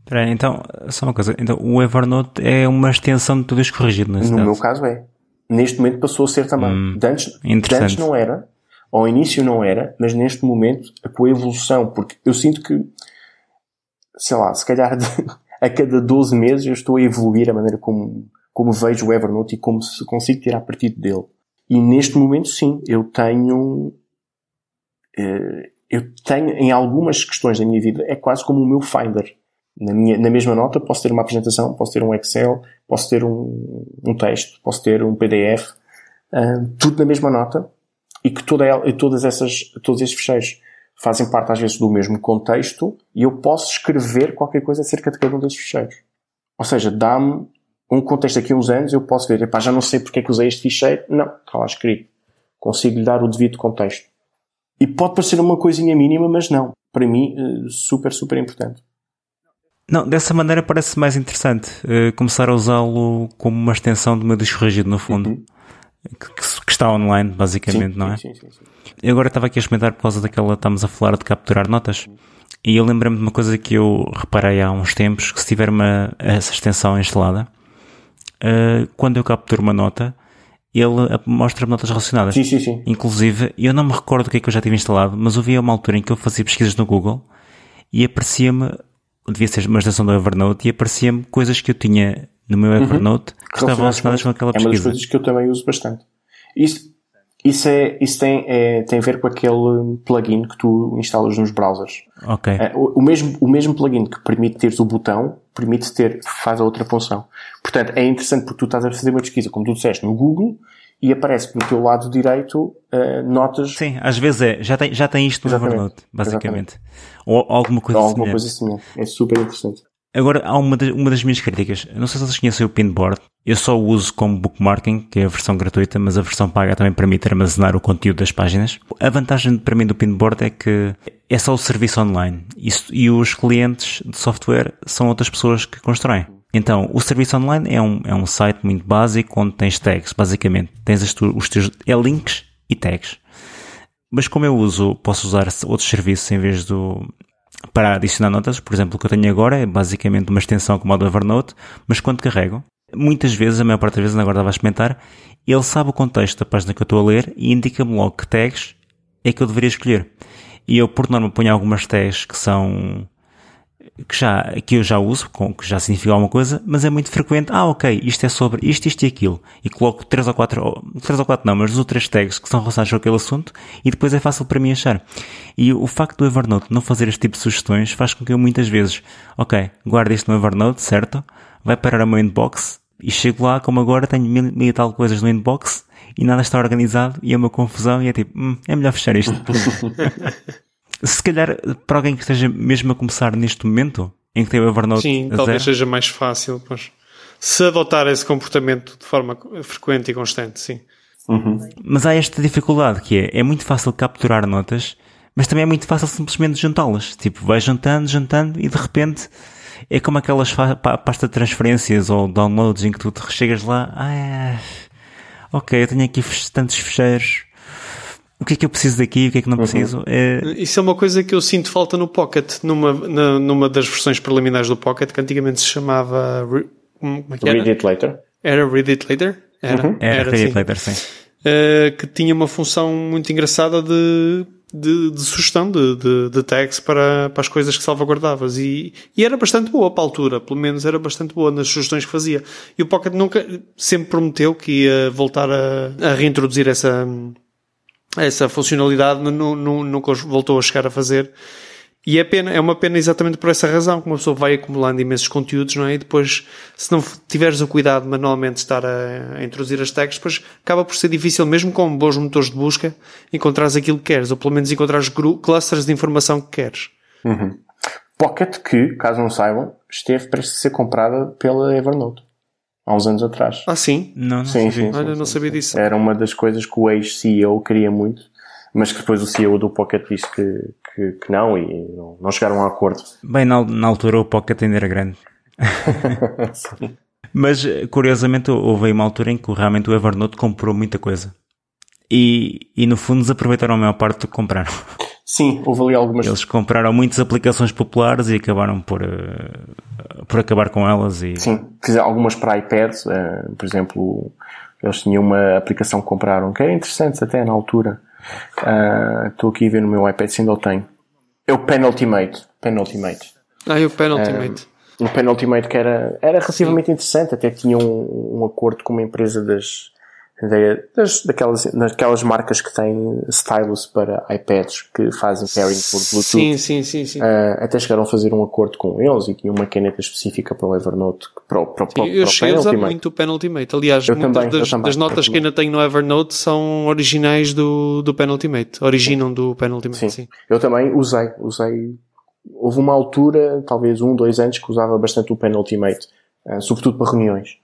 Espera então, só uma coisa. Então, o Evernote é uma extensão de tudo isto corrigido,
nesse No caso? meu caso é. Neste momento passou a ser também. Hum, de, antes, de antes não era. Ao início não era, mas neste momento, com a evolução, porque eu sinto que, sei lá, se calhar a cada 12 meses eu estou a evoluir a maneira como, como vejo o Evernote e como se consigo tirar partido dele. E neste momento, sim, eu tenho, eh, eu tenho, em algumas questões da minha vida, é quase como o meu Finder na, minha, na mesma nota posso ter uma apresentação, posso ter um Excel, posso ter um, um texto, posso ter um PDF, uh, tudo na mesma nota e que toda todas essas, todos esses fecheiros fazem parte às vezes do mesmo contexto e eu posso escrever qualquer coisa acerca de cada um desses fecheiros. Ou seja, dá-me um contexto aqui uns anos, eu posso ver, epá, já não sei porque é que usei este ficheiro. Não, está lá escrito. Consigo lhe dar o devido contexto. E pode parecer uma coisinha mínima, mas não. Para mim, eh, super, super importante.
Não, dessa maneira parece mais interessante uh, começar a usá-lo como uma extensão do meu disco rígido, no fundo. Uhum. Que, que, está online, basicamente, sim, não é? Sim, sim, sim. Eu agora estava aqui a experimentar por causa daquela, estamos a falar de capturar notas. E eu lembrei-me de uma coisa que eu reparei há uns tempos, que se tiver uma, essa extensão instalada, uh, quando eu capturo uma nota, ele mostra notas relacionadas.
Sim, sim, sim.
Inclusive, eu não me recordo o que é que eu já tive instalado, mas houve uma altura em que eu fazia pesquisas no Google e aparecia-me devia ser uma extensão do Evernote e aparecia-me coisas que eu tinha no meu uhum. Evernote uhum. que estavam relacionadas com aquela pesquisa. É
uma das coisas que eu também uso bastante. Isso, isso, é, isso tem, é, tem a ver com aquele plugin que tu instalas nos browsers.
Ok.
É, o, o, mesmo, o mesmo plugin que permite teres o botão, permite ter, faz a outra função. Portanto, é interessante porque tu estás a fazer uma pesquisa, como tu disseste, no Google, e aparece no teu lado direito uh, notas.
Sim, às vezes é. Já tem, já tem isto no. Evernote, basicamente. Exatamente. Ou alguma coisa
Ou alguma coisa semelhante. É super interessante.
Agora, há uma, de, uma das minhas críticas. Não sei se vocês conhecem o Pinboard. Eu só o uso como bookmarking, que é a versão gratuita, mas a versão paga também permite armazenar o conteúdo das páginas. A vantagem para mim do Pinboard é que é só o serviço online. Isso, e os clientes de software são outras pessoas que constroem. Então, o serviço online é um, é um site muito básico onde tens tags, basicamente. Tens tu, os teus, é links e tags. Mas como eu uso, posso usar outros serviços em vez do, para adicionar notas. Por exemplo, o que eu tenho agora é basicamente uma extensão como a do Evernote, mas quando carrego, muitas vezes, a maior parte das vezes, agora a experimentar, ele sabe o contexto da página que eu estou a ler e indica-me logo que tags é que eu deveria escolher. E eu, por norma, ponho algumas tags que são que, já, que eu já uso, com, que já significa alguma coisa, mas é muito frequente, ah, ok, isto é sobre isto, isto e aquilo. E coloco três ou quatro, três ou quatro não, mas duas ou três tags que são relacionados com aquele assunto e depois é fácil para mim achar. E o facto do Evernote não fazer este tipo de sugestões faz com que eu muitas vezes, ok, guarde isto no Evernote, certo? Vai parar ao meu inbox e chego lá, como agora tenho mil, mil e tal coisas no inbox e nada está organizado e é uma confusão e é tipo, hum, é melhor fechar isto. Se calhar, para alguém que esteja mesmo a começar neste momento, em que tem o Evernote.
Sim, talvez zero, seja mais fácil, pois. Se adotar esse comportamento de forma frequente e constante, sim.
Uhum. Mas há esta dificuldade que é, é muito fácil capturar notas, mas também é muito fácil simplesmente juntá-las. Tipo, vai juntando, juntando e de repente é como aquelas pasta de transferências ou downloads em que tu chegas lá, ah, é... ok, eu tenho aqui tantos fecheiros. O que é que eu preciso daqui? O que é que não preciso? Uhum. É...
Isso é uma coisa que eu sinto falta no Pocket, numa, na, numa das versões preliminares do Pocket, que antigamente se chamava.
Como é que era? Read It Later.
Era Read It Later?
Era, uhum. era, era Read It Later, sim.
Uh, que tinha uma função muito engraçada de de, de sugestão de, de, de, tags para, para as coisas que salvaguardavas e, e era bastante boa para a altura, pelo menos era bastante boa nas sugestões que fazia. E o Pocket nunca, sempre prometeu que ia voltar a, a reintroduzir essa, essa funcionalidade, nunca voltou a chegar a fazer. E é pena, é uma pena exatamente por essa razão, que uma pessoa vai acumulando imensos conteúdos, não é? E depois, se não tiveres o cuidado manualmente de estar a, a introduzir as tags, depois acaba por ser difícil, mesmo com bons motores de busca, encontrares aquilo que queres, ou pelo menos encontrares clusters de informação que queres.
Uhum. Pocket que, caso não saibam, esteve prestes a ser comprada pela Evernote. Há uns anos atrás.
Ah, sim?
Não, não
sim,
sabia.
Sim,
Olha,
sim,
não sabia
sim.
disso.
Era uma das coisas que o ex-CEO queria muito, mas que depois o CEO do Pocket disse que, que, que não e não, não, chegaram a acordo.
Bem, na, na altura o Pocket ainda era grande. Mas, curiosamente, houve aí uma altura em que realmente o Evernote comprou muita coisa. E, e no fundo desaproveitaram a maior parte do que compraram.
Sim, houve ali algumas.
Eles compraram muitas aplicações populares e acabaram por, uh, por acabar com elas. E...
Sim, algumas para iPad, uh, por exemplo, eles tinham uma aplicação que compraram que era interessante até na altura, Uh, estou aqui a ver no meu iPad se ainda o tenho. É o Penultimate. Penultimate.
Ah, é o Penultimate.
Uh, o Penultimate que era, era relativamente Sim. interessante, até tinha um, um acordo com uma empresa das, das, daquelas, daquelas marcas que têm stylus para iPads que fazem pairing por Bluetooth.
Sim, sim, sim. sim.
Uh, até chegaram a fazer um acordo com eles e tinha uma caneta específica para o Evernote. Para, o, para,
eu cheguei a usar muito o Penultimate. Aliás, eu muitas também, das, das, notas que ainda tenho no Evernote são originais do, do Penultimate. Originam sim. do Penultimate, sim. sim.
Eu também usei. Usei. Houve uma altura, talvez um, dois anos, que usava bastante o Penultimate. Uh, sobretudo para reuniões.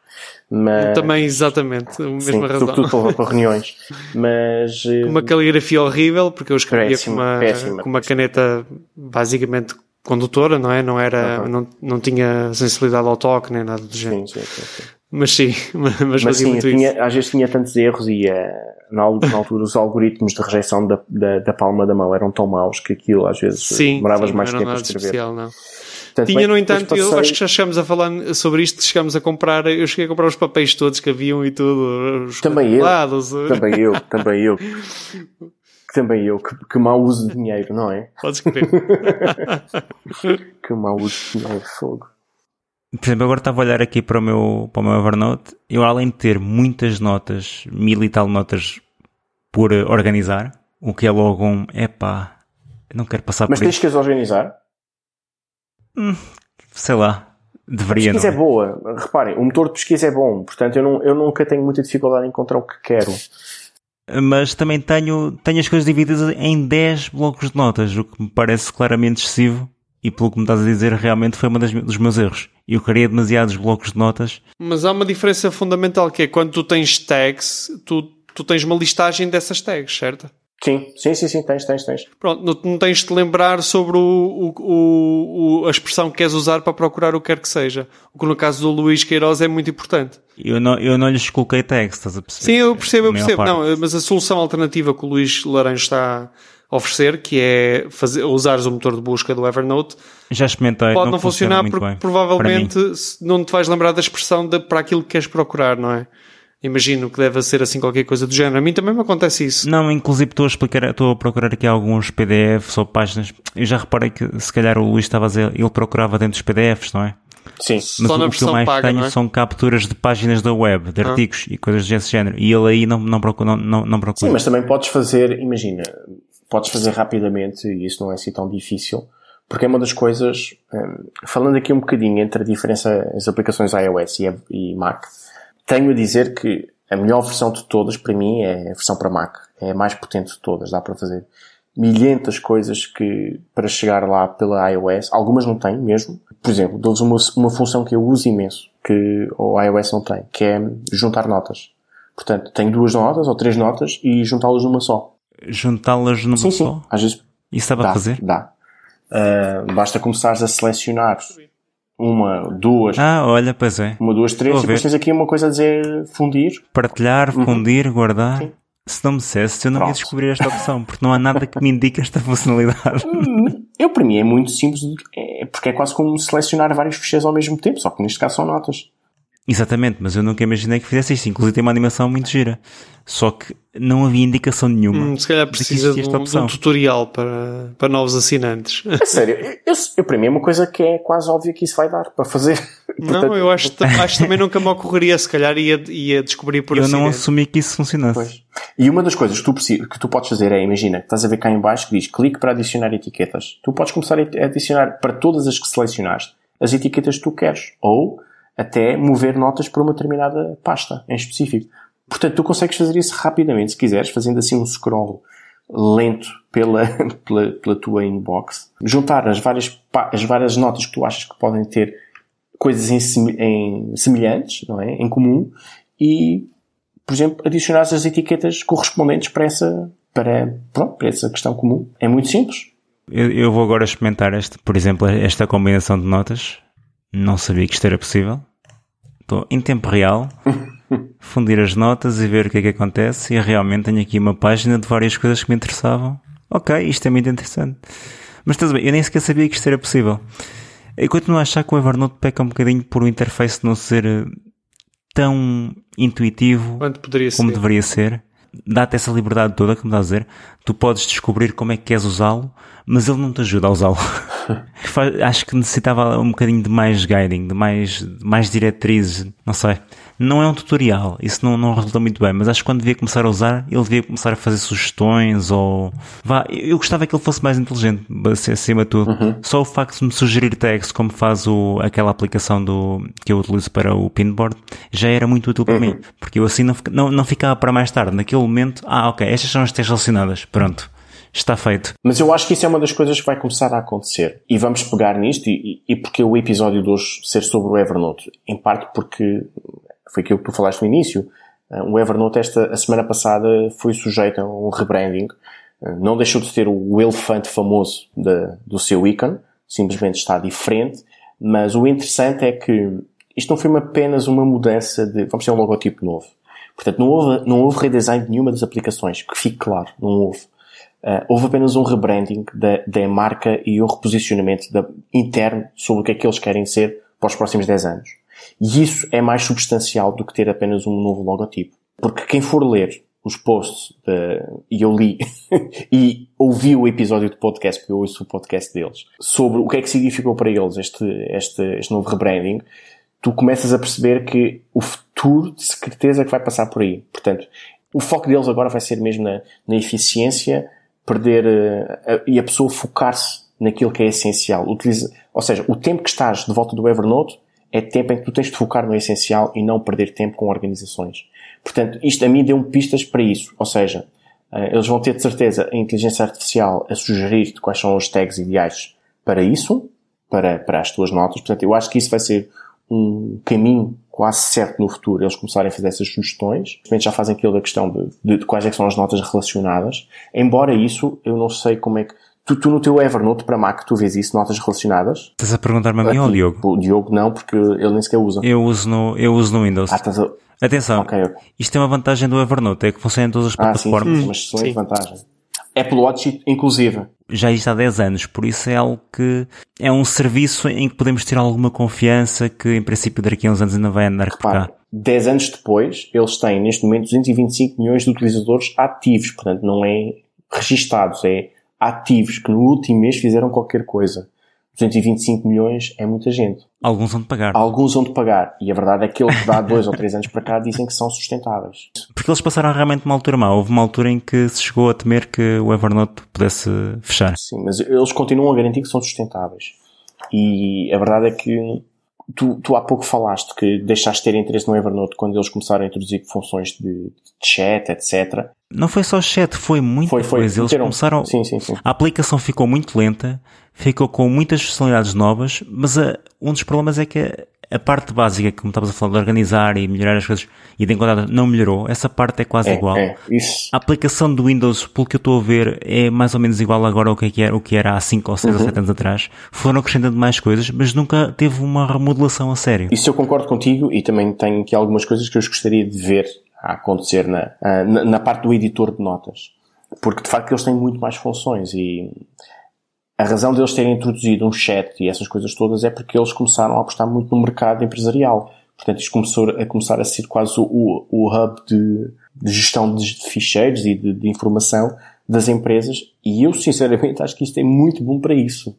Mas...
Também, exatamente, a mesma Sim, razão.
Sobretudo para reuniões. Mas.
Com uma caligrafia horrível, porque eu escrevia péssima, com, uma, péssima, com uma caneta basicamente condutora, não é? Não era, uhum. não, não tinha sensibilidade ao toque nem nada do género.
Sim, sim, sim.
Mas sim, mas, mas,
mas sim, tinha, às vezes tinha tantos erros e uh, na, na, altura os algoritmos de rejeição da, da, da, palma da mão eram tão maus que aquilo às vezes
sim,
demoravas
sim,
mais tempo a escrever.
Especial, não. Portanto, Tinha, no entanto, passei... eu acho que já chegamos a falar sobre isto, chegamos a comprar, eu cheguei a comprar os papéis todos que haviam e tudo. Os
também eu. Também eu, também eu. Também eu, que, que mau uso de dinheiro, não é?
Podes crer.
que mau uso de dinheiro, fogo.
Por exemplo, agora estava a olhar aqui para o meu, para o meu Evernote. Eu, além de ter muitas notas, mil e tal notas por organizar, o que é logo um, epá, não quero passar
Mas
por
tens que as organizar?
Hum, sei lá. Deveria,
a pesquisa não. é boa. Reparem, o motor de pesquisa é bom. Portanto, eu, não, eu nunca tenho muita dificuldade em encontrar o que quero.
Mas também tenho, tenho as coisas divididas em 10 blocos de notas, o que me parece claramente excessivo. E pelo que me estás a dizer, realmente foi um dos meus erros. Eu queria demasiados blocos de notas.
Mas há uma diferença fundamental que é quando tu tens tags, tu, tu tens uma listagem dessas tags, certo?
Sim, sim, sim, sim, tens, tens, tens.
Pronto, não, não tens de te lembrar sobre o, o, o, a expressão que queres usar para procurar o que quer que seja. O que no caso do Luís Queiroz é muito importante.
Eu não, eu não lhes coloquei tags, estás a perceber?
Sim, eu percebo, eu percebo. Não, mas a solução alternativa que o Luís Laranjo está a oferecer, que é fazer, usares o motor de busca do Evernote,
já experimentei.
Pode
não,
não funcionar porque
bem,
provavelmente não te vais lembrar da expressão de, para aquilo que queres procurar, não é? Imagino que deve ser assim qualquer coisa do género. A mim também me acontece isso.
Não, inclusive estou a explicar, estou a procurar aqui alguns PDFs ou páginas. Eu já reparei que se calhar o Luís estava a dizer, ele procurava dentro dos PDFs, não é?
Sim.
Mas Só o, o que eu mais paga, tenho é? são capturas de páginas da web, de ah. artigos e coisas desse género. E ele aí não, não, procura, não, não, não procura.
Sim, mas também podes fazer, imagina, podes fazer rapidamente, e isso não é assim tão difícil, porque é uma das coisas, um, falando aqui um bocadinho entre a diferença, as aplicações iOS e, e Mac, tenho a dizer que a melhor versão de todas, para mim, é a versão para Mac. É a mais potente de todas. Dá para fazer milhentas coisas que, para chegar lá pela iOS, algumas não têm mesmo. Por exemplo, dou-vos uma, uma função que eu uso imenso, que o iOS não tem, que é juntar notas. Portanto, tenho duas notas ou três notas e juntá-las numa só.
Juntá-las numa
sim,
só?
Sim, às vezes.
Isso dá para fazer?
Dá. Uh, basta começares a selecionar uma, duas.
Ah, olha, pois é.
Uma, duas, três. e depois tens aqui uma coisa a dizer fundir.
Partilhar, uhum. fundir, uhum. guardar. Sim. Se não me dissesse, eu não Pronto. ia descobrir esta opção, porque não há nada que me indique esta funcionalidade.
Eu, para mim, é muito simples, é, porque é quase como selecionar vários ficheiros ao mesmo tempo, só que neste caso são notas.
Exatamente, mas eu nunca imaginei que fizesse isto. Inclusive tem uma animação muito gira. Só que não havia indicação nenhuma.
Hum, se calhar precisa de, um, de um, tutorial para, para novos assinantes.
É sério, eu, eu, para mim é uma coisa que é quase óbvia que isso vai dar para fazer.
Não, eu acho, acho também nunca me ocorreria, se calhar ia, ia descobrir por
Eu
acidente.
não assumi que isso funcionasse. Pois.
E uma das coisas que tu, que tu podes fazer é, imagina, estás a ver cá em baixo que diz clique para adicionar etiquetas. Tu podes começar a adicionar para todas as que selecionaste as etiquetas que tu queres. Ou até mover notas para uma determinada pasta em específico. Portanto, tu consegues fazer isso rapidamente, se quiseres, fazendo assim um scroll lento pela, pela, pela tua inbox. Juntar as várias, as várias notas que tu achas que podem ter coisas em, em semelhantes, não é? Em comum. E, por exemplo, adicionar as etiquetas correspondentes para essa, para, pronto, para essa questão comum. É muito simples.
Eu, eu vou agora experimentar este, por exemplo, esta combinação de notas. Não sabia que isto era possível. Estou em tempo real, fundir as notas e ver o que é que acontece. E realmente tenho aqui uma página de várias coisas que me interessavam. Ok, isto é muito interessante. Mas estás bem, eu nem sequer sabia que isto era possível. Eu continuo a achar que o Evernote peca um bocadinho por o interface não ser eh, tão intuitivo como ser. deveria ser. Dá-te essa liberdade toda, como estás a dizer. Tu podes descobrir como é que queres usá-lo, mas ele não te ajuda a usá-lo. Acho que necessitava um bocadinho de mais guiding, de mais, de mais diretrizes, não sei. Não é um tutorial, isso não, não resulta muito bem, mas acho que quando devia começar a usar, ele devia começar a fazer sugestões ou. Vá, eu gostava que ele fosse mais inteligente, acima de tudo. Uhum. Só o facto de me sugerir tags, como faz o, aquela aplicação do, que eu utilizo para o pinboard, já era muito útil para uhum. mim, porque eu assim não, não, não ficava para mais tarde. Naquele momento, ah, ok, estas são as tags relacionadas, pronto está feito.
Mas eu acho que isso é uma das coisas que vai começar a acontecer. E vamos pegar nisto, e, e porque o episódio de hoje ser sobre o Evernote? Em parte porque foi aquilo que tu falaste no início. Uh, o Evernote esta, a semana passada foi sujeito a um rebranding. Uh, não deixou de ter o elefante famoso de, do seu ícone. Simplesmente está diferente. Mas o interessante é que isto não foi apenas uma mudança de, vamos ter um logotipo novo. Portanto, não houve, não houve redesign de nenhuma das aplicações, que fique claro, não houve. Uh, houve apenas um rebranding da, da marca e um reposicionamento da, interno sobre o que é que eles querem ser para os próximos 10 anos. E isso é mais substancial do que ter apenas um novo logotipo. Porque quem for ler os posts, de, e eu li, e ouvi o episódio do podcast, porque eu ouço o podcast deles, sobre o que é que significou para eles este, este, este novo rebranding, tu começas a perceber que o futuro de certeza que vai passar por aí. Portanto, o foco deles agora vai ser mesmo na, na eficiência, perder uh, e a pessoa focar-se naquilo que é essencial. Utiliza, ou seja, o tempo que estás de volta do Evernote é tempo em que tu tens de focar no essencial e não perder tempo com organizações. Portanto, isto a mim deu-me pistas para isso. Ou seja, uh, eles vão ter de certeza a inteligência artificial a sugerir-te quais são os tags ideais para isso, para, para as tuas notas. Portanto, eu acho que isso vai ser um caminho quase certo no futuro eles começarem a fazer essas sugestões. Simplesmente já fazem aquilo da questão de, de, de quais é são as notas relacionadas. Embora isso, eu não sei como é que... Tu, tu no teu Evernote para Mac, tu vês isso, notas relacionadas?
Estás a perguntar-me a mim ou ao Diogo?
O Diogo não, porque ele nem sequer usa.
Eu uso no, eu uso no Windows.
Ah, estás a...
Atenção, okay, okay. isto é uma vantagem do Evernote, é que funciona em todas as plataformas.
Ah, sim, sim, mas excelente vantagem. Apple Watch, inclusive.
Já está há 10 anos, por isso é algo que é um serviço em que podemos ter alguma confiança que em princípio daqui a uns anos ainda vai andar por cá.
10 anos depois, eles têm neste momento 225 milhões de utilizadores ativos, portanto não é registados, é ativos que no último mês fizeram qualquer coisa. 225 milhões é muita gente.
Alguns vão de pagar.
Alguns vão de pagar. E a verdade é que eles, há dois ou três anos para cá, dizem que são sustentáveis.
Porque eles passaram realmente uma altura má. Houve uma altura em que se chegou a temer que o Evernote pudesse fechar.
Sim, mas eles continuam a garantir que são sustentáveis. E a verdade é que tu, tu há pouco falaste que deixaste de ter interesse no Evernote quando eles começaram a introduzir funções de, chat, etc.
Não foi só chat, foi muita foi, foi, coisa. Eles começaram.
Sim, sim, sim.
A aplicação ficou muito lenta, ficou com muitas funcionalidades novas, mas a, um dos problemas é que a, parte básica, como estavas a falar, de organizar e melhorar as coisas e de encontrar, não melhorou. Essa parte é quase
É,
igual.
é.
A aplicação do Windows, pelo que eu estou a ver, é mais ou menos igual agora ao que, é era, o que era há 5 ou 6
Uhum.
ou 7 anos atrás. Foram acrescentando mais coisas, mas nunca teve uma remodelação a sério.
Isso eu concordo contigo e também tenho aqui algumas coisas que eu gostaria de ver a acontecer na, ah, na, na parte do editor de notas. Porque de facto eles têm muito mais funções e a razão deles terem introduzido um chat e essas coisas todas é porque eles começaram a apostar muito no mercado empresarial. Portanto, isto começou a começar a ser quase o, o, hub de, de gestão de ficheiros e de, de informação das empresas e eu sinceramente acho que isto é muito bom para isso.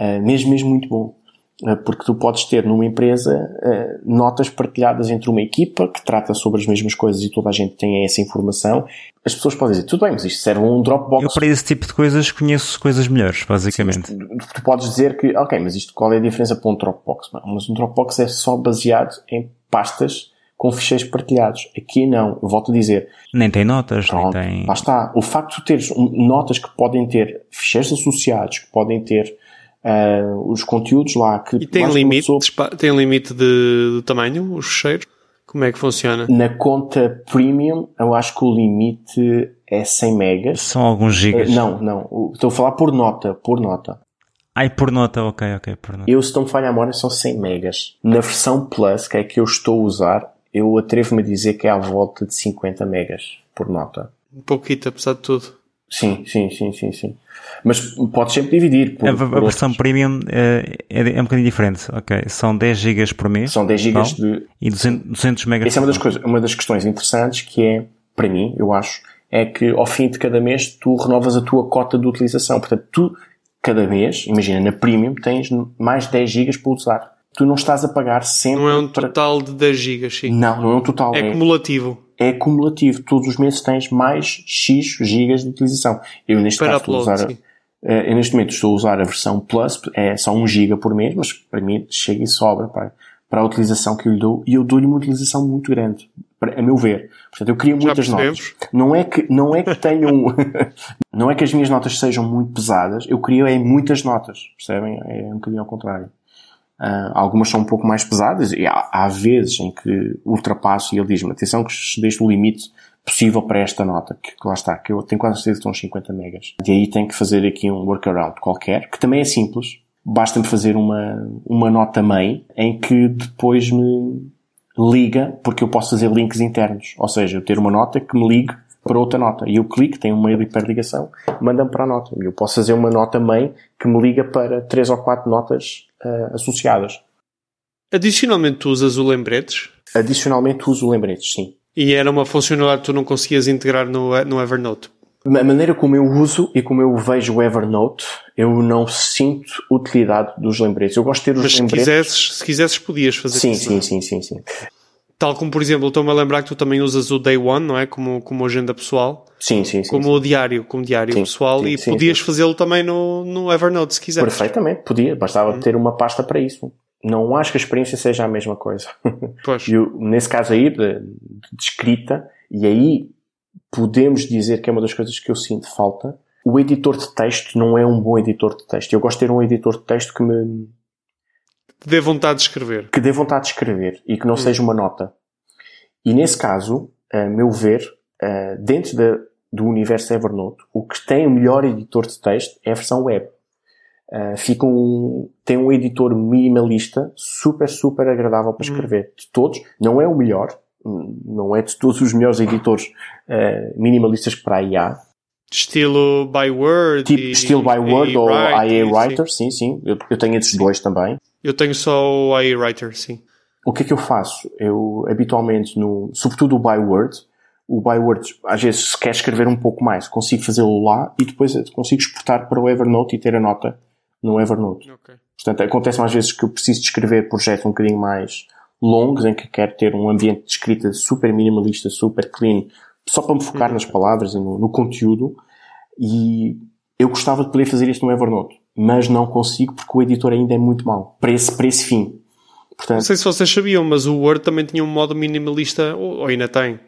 Uh, mesmo, mesmo muito bom. Uh, porque tu podes ter numa empresa uh, notas partilhadas entre uma equipa que trata sobre as mesmas coisas e toda a gente tem essa informação. As pessoas podem dizer, tudo bem, mas isto serve um Dropbox.
Eu para esse tipo de coisas conheço coisas melhores, basicamente.
Tu podes dizer que, ok, mas isto qual é a diferença para um Dropbox? Mas um Dropbox é só baseado em pastas com ficheiros partilhados. Aqui não, eu volto a dizer.
Nem tem notas,
Pronto,
nem tem...
lá está. O facto de teres notas que podem ter ficheiros associados, que podem ter uh, os conteúdos lá, que
E tem limite,
pessoa-
tem limite de, de tamanho, os cheiros? Como é que funciona?
Na conta premium, eu acho que o limite é 100 megas.
São alguns gigas.
Uh, não, não. Estou a falar por nota, por nota.
Ai, por nota, ok, ok, por nota.
Eu, se não me falha a memória, são 100 megas. Na versão Plus, que é a que eu estou a usar, eu atrevo-me a dizer que é à volta de 50 megas por nota.
Um pouquinho, apesar de tudo.
Sim, sim, sim, sim, sim. Mas podes sempre dividir. Por,
A, a
por
versão
outros.
premium é, é, é um bocadinho diferente, ok. São 10 gigas por mês.
São 10 gigas
total,
de,
E 200, 200 megas.
Essa é uma das coisas, uma das questões interessantes que é, para mim, eu acho, é que ao fim de cada mês tu renovas a tua cota de utilização. Portanto, tu, cada mês, imagina, na Premium tens mais 10 gigas para usar. Tu não estás a pagar sempre
Não é um
para...
total de 10 gigas, sim.
Não, não é um total.
É
É,
cumulativo.
É cumulativo. Todos os meses tens mais X gigas de utilização. Eu neste
Para
caso estou a
upload,
usar...
sim.
eh, eu neste momento estou a usar a versão Plus, é só 1 giga por mês, mas para mim chega e sobra para, para a utilização que eu lhe dou e eu dou-lhe uma utilização muito grande, para- a meu ver. Portanto, eu queria muitas
percebemos.
notas. Não é que, não é que tenham, não é que as minhas notas sejam muito pesadas, eu queria é muitas notas, percebem? É um bocadinho ao contrário. Ah, algumas são um pouco mais pesadas e há, há vezes em que ultrapasso e ele diz-me, atenção que excedeste o limite possível para esta nota, que, que lá está, que eu tenho quase certeza que uns 50 megas. E aí tenho que fazer aqui um workaround qualquer, que também é simples. Basta-me fazer uma, uma nota mãe em que depois me liga, porque eu posso fazer links internos. Ou seja, eu ter uma nota que me ligue para outra nota. E eu clico, tem uma hiperligação, manda-me para a nota. E eu posso fazer uma nota mãe que me liga para três ou quatro notas ah, associadas.
Adicionalmente, tu usas o lembretes
Adicionalmente uso lembretes, sim.
e era uma funcionalidade que tu não conseguias integrar no, no Evernote.
A maneira como eu uso e como eu vejo o Evernote, eu não sinto utilidade dos lembretes. Eu gosto de ter os
Mas se
lembretes.
quisesses, se quisesses, podias fazer
Sim,
isso.
sim, sim, sim, sim.
Tal como, por exemplo, estou-me a lembrar que tu também usas o Day One, não é? Como, como agenda pessoal,
Sim, sim, sim.
como
sim.
o diário, como diário
Sim,
pessoal,
sim,
e podias fazê-lo também no, no Evernote, se quiseres.
Perfeitamente, podia. Bastava ter uma pasta para isso. Não acho que a experiência seja a mesma coisa.
Pois.
E nesse caso aí, de, de escrita, e aí podemos dizer que é uma das coisas que eu sinto falta. O editor de texto não é um bom editor de texto. Eu gosto de ter um editor de texto que me,
Dê vontade de escrever.
que dê vontade de escrever e que não seja uma nota. E nesse caso, a meu ver, dentro da- do universo Evernote, o que tem o melhor editor de texto é a versão web. Fica um, tem um editor minimalista super, super agradável para escrever. De todos, não é o melhor, hum, não é de todos os melhores editores eh, minimalistas que para aí há.
Estilo by Word.
Tipo
e-
Steel by Word
e
ou IA
sim.
Writer, sim, sim. Eu, eu tenho esses dois também.
Eu tenho só o IA Writer, sim.
O que é que eu faço? Eu, habitualmente, no, sobretudo o Byword, o Byword, às vezes, se quer escrever um pouco mais, consigo fazê-lo lá e depois consigo exportar para o Evernote e ter a nota no Evernote.
Ok.
Portanto, acontece às vezes que eu preciso de escrever projetos um bocadinho mais longos, em que quero ter um ambiente de escrita super minimalista, super clean, só para me focar nas palavras e no, no conteúdo. E eu gostava de poder fazer isto no Evernote, mas não consigo porque o editor ainda é muito mau para esse, para esse fim.
Não
Portanto,
sei se vocês sabiam, mas o Word também tinha um modo minimalista, ou, ou ainda tem.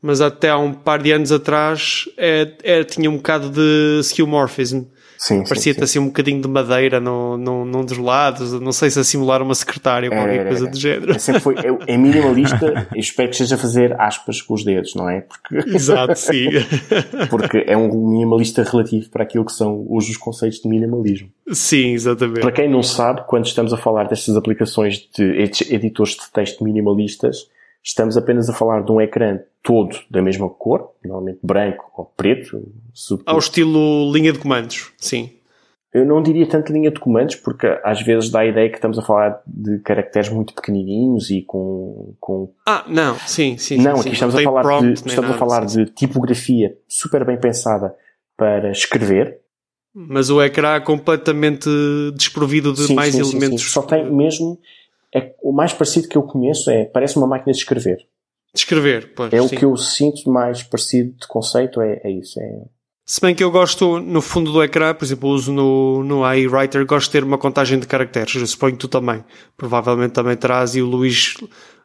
Mas até há um par de anos atrás é, é- tinha um bocado de skeuomorphism.
Sim,
Parecia-te
sim,
assim um bocadinho de madeira no, no, num dos lados, não sei se a simular uma secretária ou qualquer
Era,
coisa
era.
do género.
É, sempre foi, é, é minimalista, eu espero que esteja a fazer aspas com os dedos, não é? Porque,
Exato, sim.
porque é um minimalista relativo para aquilo que são hoje os conceitos de minimalismo.
sim, exatamente.
Para quem não sabe, quando estamos a falar destas aplicações de ed- editores de texto minimalistas, estamos apenas a falar de um ecrã todo da mesma cor, normalmente branco ou preto.
Ao estilo linha de comandos, sim.
Eu não diria tanto linha de comandos, porque às vezes dá a ideia que estamos a falar de caracteres muito pequenininhos e com, com
Ah, não, sim, sim.
Não,
sim,
aqui
sim.
estamos a falar,
prompt,
de, estamos a
nada,
falar
sim.
de tipografia super bem pensada para escrever.
Mas o ecrã é completamente desprovido de mais elementos.
Só tem mesmo. É, o mais parecido que eu conheço é. Parece uma máquina de escrever.
de escrever, pois.
É o
sim.
que eu sinto mais parecido de conceito, é, é isso. É,
Se bem que eu gosto no fundo do ecrã, por exemplo, uso no, no AI Writer, gosto de ter uma contagem de caracteres. Eu suponho que tu também. Provavelmente também terás e o Luís,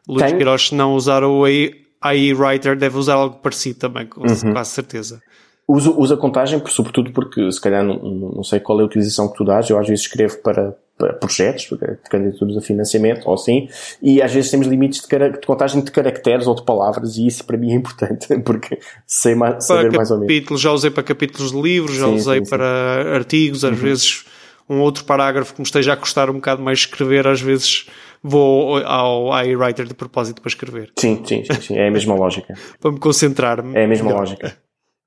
Luís
Tenho.
Queiroz, se não usar o AI, AI Writer, deve usar algo parecido também, com
Uhum.
quase certeza.
uso, uso a contagem, por- sobretudo porque, se calhar, não, não sei qual é a utilização que tu dás. Eu às vezes escrevo para projetos, de candidaturas a financiamento ou assim, e às vezes temos limites de, de contagem de caracteres ou de palavras, e isso para mim é importante, porque sei mais, saber
Para
mais ou menos.
capítulos, já usei para capítulos de livros, já
Sim,
usei
sim, sim.
para artigos, às vezes um outro parágrafo que me esteja a custar um bocado mais escrever, às vezes vou ao AI Writer de propósito para escrever,
Sim, sim, sim, sim, é a mesma lógica.
para me concentrar.
É a mesma lógica.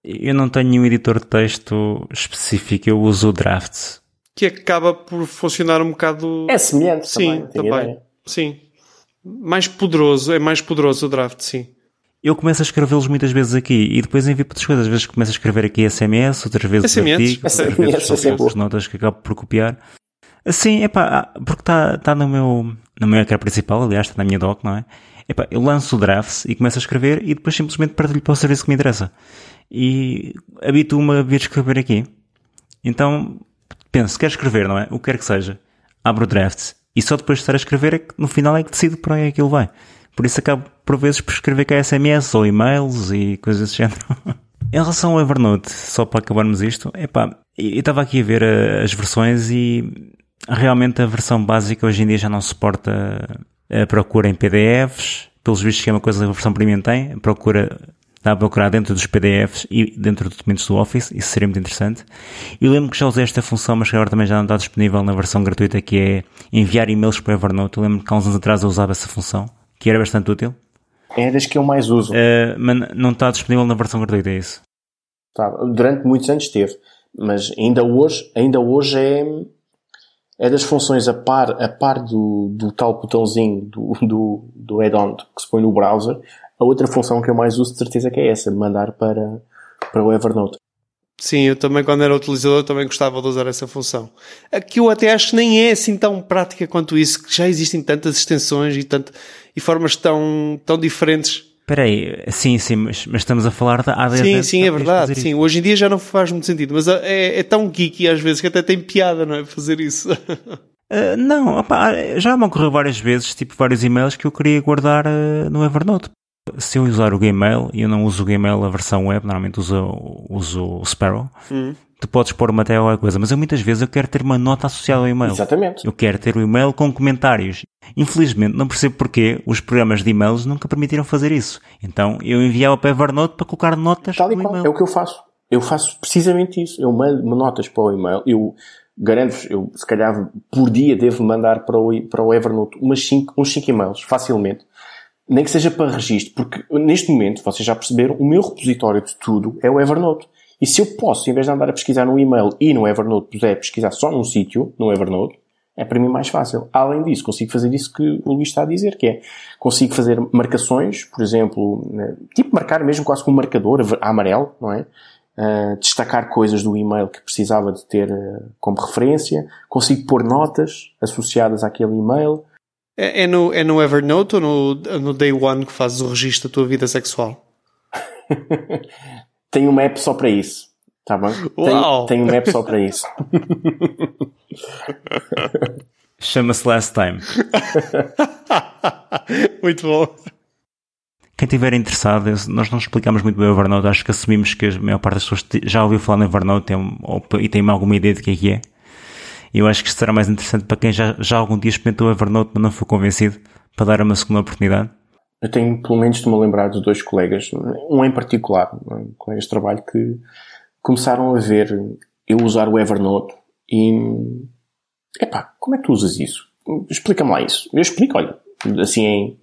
Eu não tenho nenhum editor de texto específico, eu uso o Draft.
Que acaba por funcionar um bocado.
É semelhante
Sim,
também,
também. Sim. Mais poderoso, é mais poderoso o draft, sim.
Eu começo a escrevê-los muitas vezes aqui e depois envio para outras coisas. Às vezes começo a escrever aqui SMS, outras vezes
SMS?
artigos, outras
SMS,
vezes só
essa é
notas que acabo por copiar. Assim, epá, porque está tá no meu, no meu ecrã principal, aliás, está na minha doc, não é? Epá, eu lanço o draft e começo a escrever e depois simplesmente partilho para o serviço que me interessa. E habituo-me a vir escrever aqui. Então, penso, quero escrever, não é? O que quer que seja. Abro o draft e só depois de estar a escrever é que no final é que decido para onde é que ele vai. Por isso acabo por vezes por escrever cá SMS ou e-mails e coisas desse género. em relação ao Evernote, só para acabarmos isto, epá, eu estava aqui a ver eh, as versões e realmente a versão básica hoje em dia já não suporta a procura em PDFs. Pelos vistos que é uma coisa que a versão premium tem, procura dá a procurar dentro dos PDFs e dentro dos documentos do Office, isso seria muito interessante. Eu lembro que já usei esta função, mas que agora também já não está disponível na versão gratuita, que é enviar e-mails para o Evernote. Eu lembro que há uns anos atrás eu usava essa função, que era bastante útil,
É das que eu mais uso.
Eh, mas não está disponível na versão gratuita, é isso.
Tá, Durante muitos anos teve. Mas ainda hoje, ainda hoje é, é das funções a par, a par do, do tal botãozinho do, do, do add-on que se põe no browser. A outra função que eu mais uso de certeza que é essa, mandar para, para o Evernote.
Sim, eu também, quando era utilizador, também gostava de usar essa função. A que eu até acho que nem é assim tão prática quanto isso, que já existem tantas extensões e, tanto, e formas tão, tão diferentes.
Espera aí, sim, sim, mas, mas estamos a falar da 10
Sim, sim, é verdade. Sim,
isso.
hoje em dia já não faz muito sentido, mas é, é tão geeky às vezes que até tem piada, não é? Fazer isso.
Eh, não, opá, já me ocorreu várias vezes, tipo vários e-mails que eu queria guardar eh, no Evernote. Se eu usar o Gmail, e eu não uso o Gmail a versão web, normalmente uso, uso o Sparrow, tu podes pôr uma até alguma coisa, mas eu muitas vezes eu quero ter uma nota associada ao e-mail.
Exatamente.
Eu quero ter o e-mail com comentários. Infelizmente, não percebo porquê os programas de e-mails nunca permitiram fazer isso. Então, eu enviava para o Evernote para colocar notas
Tal e
no
qual.
e-mail.
É o que eu faço. Eu faço precisamente isso. Eu mando notas para o e-mail. Eu garanto-vos, eu se calhar por dia devo mandar para o, para o Evernote umas cinco, uns 5 e-mails, facilmente. Nem que seja para registro, porque neste momento, vocês já perceberam, o meu repositório de tudo é o Evernote. E se eu posso, em vez de andar a pesquisar no e-mail e no Evernote, puder pesquisar só num sítio, no Evernote, é para mim mais fácil. Além disso, consigo fazer isso que o Luís está a dizer, que é, consigo fazer marcações, por exemplo, né, tipo marcar mesmo quase com um marcador amarelo, não é? Uh, destacar coisas do e-mail que precisava de ter uh, como referência, consigo pôr notas associadas àquele e-mail.
É, é no, é no Evernote ou no, no Day One que fazes o registro da tua vida sexual?
Tenho uma app só para isso. Tá bem?
Uau!
Tenho, tenho uma app só para isso.
Chama-se Last Time.
Muito bom.
quem estiver interessado, nós não explicamos muito bem o Evernote, acho que assumimos que a maior parte das pessoas já ouviu falar no Evernote tem, ou, e tem alguma ideia de que é que é. E eu acho que será mais interessante para quem já, já algum dia experimentou Evernote, mas não foi convencido, para dar uma segunda oportunidade.
Eu tenho, pelo menos, de me lembrar de dois colegas, um em particular, colegas de trabalho, que começaram a ver eu usar o Evernote e, epá, como é que tu usas isso? Explica-me lá isso. Eu explico, olha, assim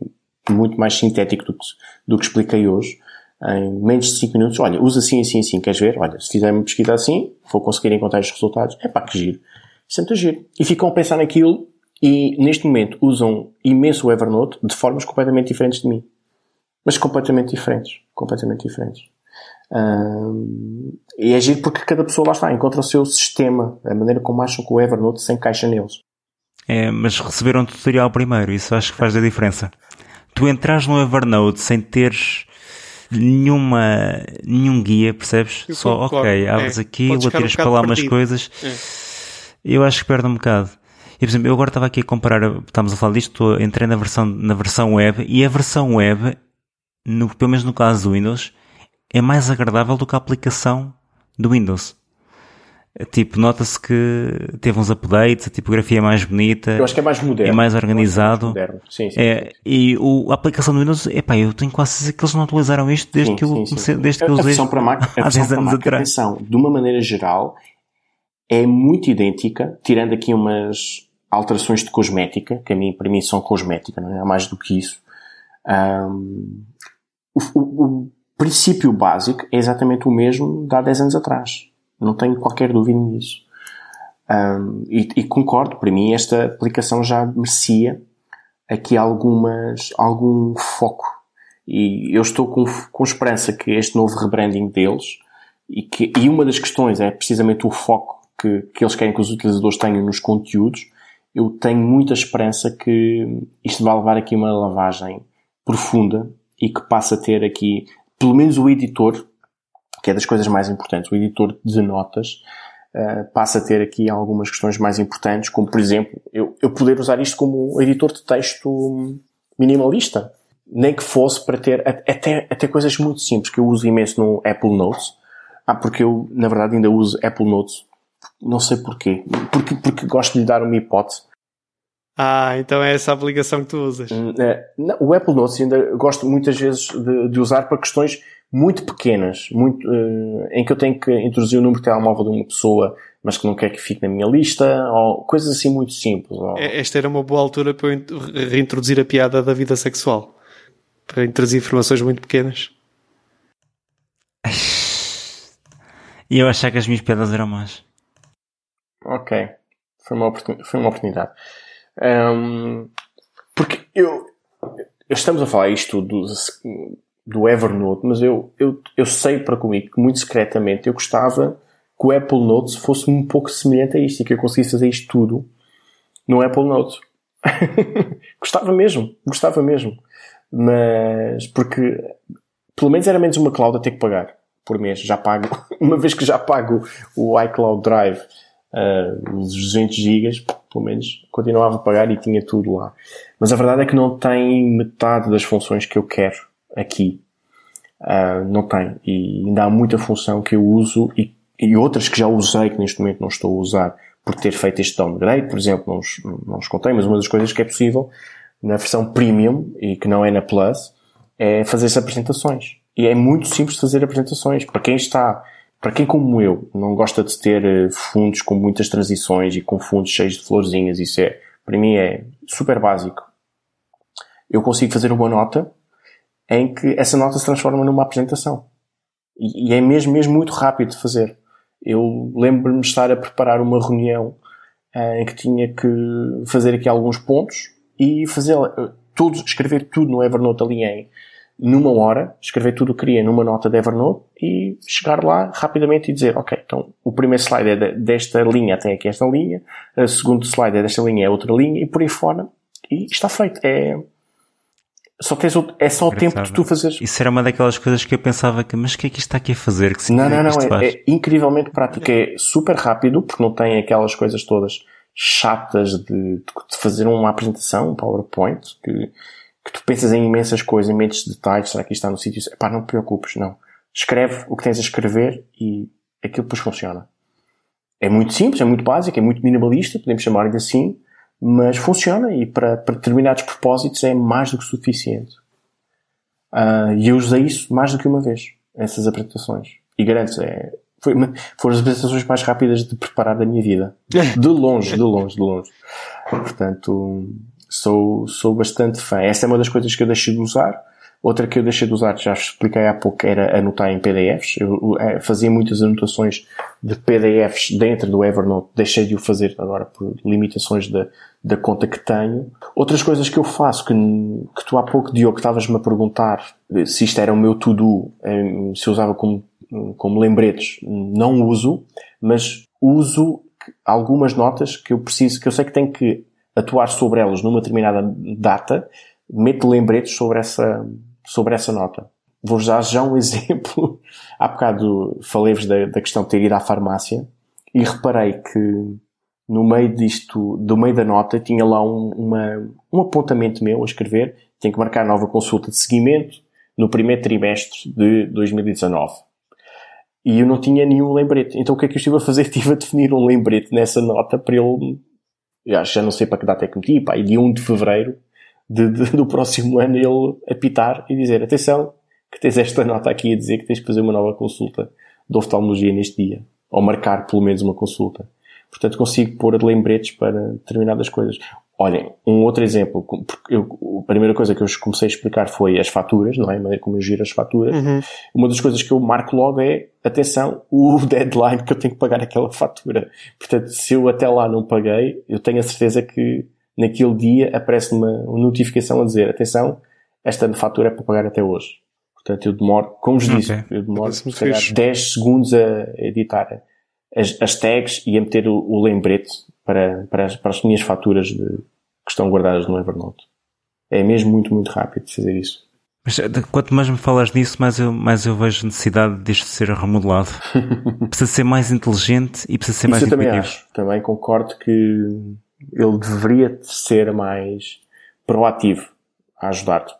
muito mais sintético do que, do que expliquei hoje, em menos de 5 minutos, olha, usa assim, assim, assim, queres ver? Olha, se fizer uma pesquisa assim, vou conseguir encontrar os resultados. É pá, que giro. Sempre giro. E ficam a pensar naquilo e, neste momento, usam imenso o Evernote de formas completamente diferentes de mim. Mas completamente diferentes. Completamente diferentes. e é giro porque cada pessoa lá está, encontra o seu sistema, a maneira como acham que o Evernote se encaixa neles.
É, mas receberam um tutorial primeiro, isso acho que faz a diferença. Tu entras no Evernote sem teres nenhuma, nenhum guia, percebes? Eu Só, ok, abres é, aqui, vou um para lá umas coisas. É. Eu acho que perde um bocado. E, por exemplo, eu agora estava aqui a comparar, estamos a falar disto, entrei na versão, na versão web e a versão web, no, pelo menos no caso do Windows, é mais agradável do que a aplicação do Windows. Tipo, nota-se que teve uns updates, a tipografia é mais bonita.
Eu acho que é mais moderno.
É mais organizado.
É mais sim, sim,
é, sim, E o, a aplicação do Windows, epá, eu tenho quase certeza que eles não atualizaram isto desde que eu comecei, desde que eu usei.
A para Mac, há 10 anos atrás. Atenção, de uma maneira geral, é muito idêntica, tirando aqui umas alterações de cosmética, que a mim, para mim são cosmética, não é? Mais do que isso. Um, o, o, o princípio básico é exatamente o mesmo de há 10 anos atrás não tenho qualquer dúvida nisso. Um, e, e, concordo, para mim esta aplicação já merecia aqui algumas, algum foco. E eu estou com, com esperança que este novo rebranding deles, e, que, e uma das questões é precisamente o foco que, que eles querem que os utilizadores tenham nos conteúdos, eu tenho muita esperança que isto vai levar aqui uma lavagem profunda e que passe a ter aqui, pelo menos o editor, que é das coisas mais importantes. O editor de notas uh, passa a ter aqui algumas questões mais importantes, como por exemplo, eu, eu poder usar isto como editor de texto minimalista. Nem que fosse para ter até, até coisas muito simples que eu uso imenso no Apple Notes. Ah, porque eu, na verdade, ainda uso Apple Notes. Não sei porquê. Porque, porque gosto de lhe dar uma hipótese.
Ah, então é essa a aplicação que tu usas.
Hum, é, o Apple Notes ainda gosto muitas vezes de, de usar para questões muito pequenas, muito, uh, em que eu tenho que introduzir o número de telemóvel de uma pessoa, mas que não quer que fique na minha lista, ou coisas assim muito simples. Ou...
É, esta era uma boa altura para eu reintroduzir a piada da vida sexual. Para introduzir informações muito pequenas.
E eu achar que as minhas piadas eram más.
Ok. Foi uma, foi uma oportunidade. Um, porque eu, estamos a falar isto do, do Evernote, mas eu, eu, eu sei para comigo que muito secretamente eu gostava que o Apple Notes fosse um pouco semelhante a isto e que eu conseguisse fazer isto tudo no Apple Notes. gostava mesmo, gostava mesmo. Mas, porque pelo menos era menos uma cloud a ter que pagar por mês. Já pago, uma vez que já pago o iCloud Drive, uh, os 200 GB, pelo menos continuava a pagar e tinha tudo lá. Mas a verdade é que não tem metade das funções que eu quero aqui. Uh, não tem. E ainda há muita função que eu uso e, e, outras que já usei que neste momento não estou a usar por ter feito este downgrade, por exemplo, não os, não os contei, mas uma das coisas que é possível na versão premium e que não é na plus é fazer as apresentações. E é muito simples fazer apresentações. Para quem está, para quem como eu não gosta de ter eh, fundos com muitas transições e com fundos cheios de florzinhas, isso é, para mim é super básico. Eu consigo fazer uma nota em que essa nota se transforma numa apresentação. E, e é mesmo, mesmo muito rápido de fazer. Eu lembro-me de estar a preparar uma reunião uh, em que tinha que fazer aqui alguns pontos e fazer uh, tudo, escrever tudo no Evernote ali em numa hora, escrever tudo o que queria numa nota de Evernote e chegar lá rapidamente e dizer, ok, então o primeiro slide é desta linha até aqui esta linha, o segundo slide é desta linha é outra linha e por aí fora. E está feito. É, só tens o, é só o tempo de tu fazeres.
Isso era uma daquelas coisas que eu pensava que, mas o que é que isto está aqui a fazer? Que
não, não, não, é, é, incrivelmente prático. É super rápido, porque não tem aquelas coisas todas chatas de, de fazer uma apresentação, um PowerPoint, que, que tu pensas em imensas coisas, em imensos detalhes, será que isto está no sítio? Pá, não te preocupes, não. Escreve o que tens a escrever e aquilo depois funciona. É muito simples, é muito básico, é muito minimalista, podemos chamar-lhe assim, mas funciona e para, para determinados propósitos é mais do que suficiente. Uh, e eu usei isso mais do que uma vez, essas apresentações. E garanto é, foi foram as apresentações mais rápidas de preparar da minha vida. De longe, de longe, de longe. Portanto, sou, sou bastante fã. Essa é uma das coisas que eu deixei de usar. Outra que eu deixei de usar, já expliquei há pouco, era anotar em PDFs. Eu é, fazia muitas anotações de PDFs dentro do Evernote. Deixei de o fazer agora por limitações da, da conta que tenho. Outras coisas que eu faço, que, que tu há pouco, Diogo, estavas-me a perguntar se isto era o meu to-do, se usava como, como lembretes. Não uso, mas uso algumas notas que eu preciso, que eu sei que tenho que atuar sobre elas numa determinada data, meto lembretes sobre essa, sobre essa nota. Vou dar já um exemplo. Há bocado falei-vos da, da questão de ter ido à farmácia e reparei que no meio disto, do meio da nota, tinha lá um, uma, um apontamento meu a escrever. Tenho que marcar nova consulta de seguimento no primeiro trimestre de 2019. E eu não tinha nenhum lembrete. Então o que é que eu estive a fazer? Estive a definir um lembrete nessa nota para ele, já, já não sei para que data é que meti, pá, e dia 1 de fevereiro de, de, do próximo ano ele apitar e dizer, atenção, que tens esta nota aqui a dizer que tens de fazer uma nova consulta de oftalmologia neste dia. Ou marcar pelo menos uma consulta. Portanto, consigo pôr lembretes para determinadas coisas. Olhem, um outro exemplo, porque eu, a primeira coisa que eu comecei a explicar foi as faturas, não é? A maneira como eu giro as faturas. Uhum. Uma das coisas que eu marco logo é, atenção, o deadline que eu tenho que pagar aquela fatura. Portanto, se eu até lá não paguei, eu tenho a certeza que naquele dia aparece uma, uma notificação a dizer, atenção, esta fatura é para pagar até hoje. Portanto, eu demoro, como vos disse, eu demoro, se calhar, 10 segundos a editar as, as tags e a meter o, o lembrete para, para, as, para as minhas faturas de, que estão guardadas no Evernote. É mesmo muito, muito rápido fazer isso.
Mas eh, quanto mais me falas nisso, mais eu, mais eu vejo necessidade disto ser remodelado. precisa ser mais inteligente e precisa ser
isso
mais
eu
intuitivo.
Também, acho. também concordo que ele deveria ser mais proativo a ajudar-te.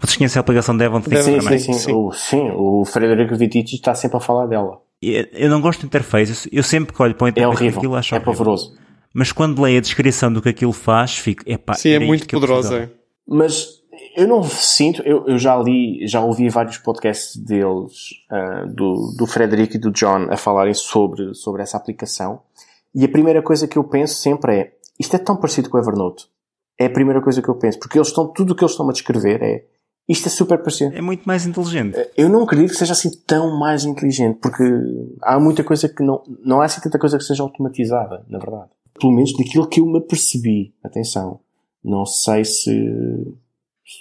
Vocês conhecem a aplicação Devon Think
sim,
também?
Sim, sim, sim. O, sim, o Frederico Vitici está sempre a falar dela.
Eu não gosto de interface. Eu sempre que olho para o
interface é horrível, aquilo
acho
é pavoroso.
Mas quando leio a descrição do que aquilo faz, fico, epá,
Sim, é muito poderosa.
Mas eu não sinto, eu, eu, já li, já ouvi vários podcasts deles, uh, do, do Frederico e do John, a falarem sobre, sobre essa aplicação. E a primeira coisa que eu penso sempre é, isto é tão parecido com o Evernote. É a primeira coisa que eu penso. Porque eles estão, tudo o que eles estão a descrever é, isto é super parecido.
É muito mais inteligente.
Eu não acredito que seja assim tão mais inteligente, porque há muita coisa que não, não há assim tanta coisa que seja automatizada, na verdade. Pelo menos daquilo que eu me apercebi. Atenção. Não sei se,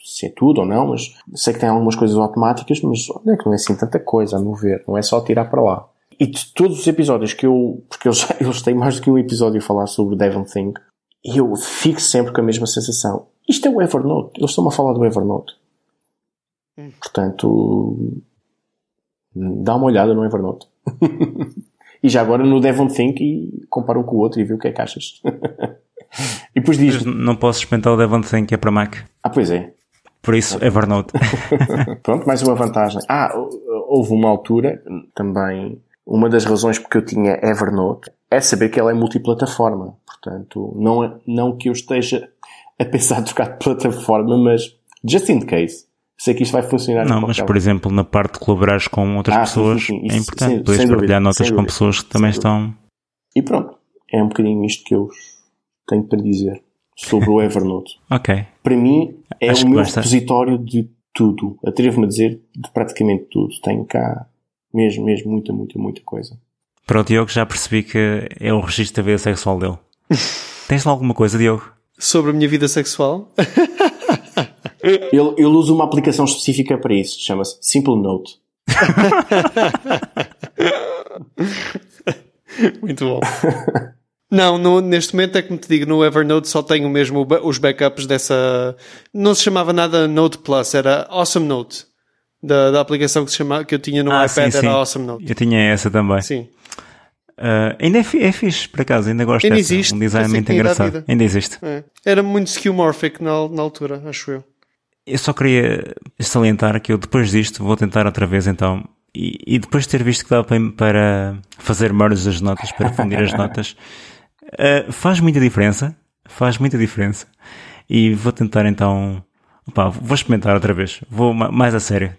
se é tudo ou não, mas sei que tem algumas coisas automáticas, mas olha que não é assim tanta coisa, a meu ver. Não é só tirar para lá. E de todos os episódios que eu, porque eles, eles têm mais do que um episódio a falar sobre o Devon Think, eu fico sempre com a mesma sensação. Isto é o Evernote. Eles estão a falar do Evernote. Hum. Portanto, dá uma olhada no Evernote. e já agora no Devon Think e compara um com o outro e vê o que é que achas. e depois diz.
Não posso experimentar o Devon Think, é para Mac.
Ah, pois é.
Por isso, Evernote.
Pronto, mais uma vantagem. Ah, houve uma altura também uma das razões porque eu tinha Evernote é saber que ela é multiplataforma. Portanto, não, é, não que eu esteja a pensar em trocar de plataforma, mas just in case. Sei que isto vai funcionar.
Não, mas por exemplo, na parte de colaborares com outras ah, pessoas, sim, sim, sim. é importante. Sem, Podes partilhar notas com pessoas que também estão.
E pronto. É um bocadinho isto que eu tenho para dizer sobre o Evernote.
ok.
Para mim, é Acho o meu repositório de tudo. Atrevo-me a dizer de praticamente tudo. Tenho cá mesmo, mesmo, muita, muita, muita coisa.
Para o Diogo já percebi que é o registro da vida sexual dele. Tens lá alguma coisa, Diogo?
Sobre a minha vida sexual?
ele, ele usa uma aplicação específica para isso. Chama-se Simple Note.
Muito bom. Não, no, neste momento é como te digo, no Evernote só tenho mesmo os backups dessa. Não se chamava nada Note Plus, era Awesome Note da, da aplicação que, se chama, que eu tinha no
ah,
iPad
sim,
era
sim.
Awesome Note.
Eu tinha essa também.
Sim.
Uh, ainda é, é fixe, por acaso, ainda gosto
ainda
dessa.
Existe,
um design muito engraçado. Ainda existe.
É. Era muito skeuomorphic na, na altura, acho eu.
eu só queria salientar que eu depois disto vou tentar outra vez então. E, e depois de ter visto que dá para, fazer merge das notas, para fundir as notas, uh, faz muita diferença. Faz muita diferença. E vou tentar então. Opa, vou experimentar outra vez. Vou mais a sério.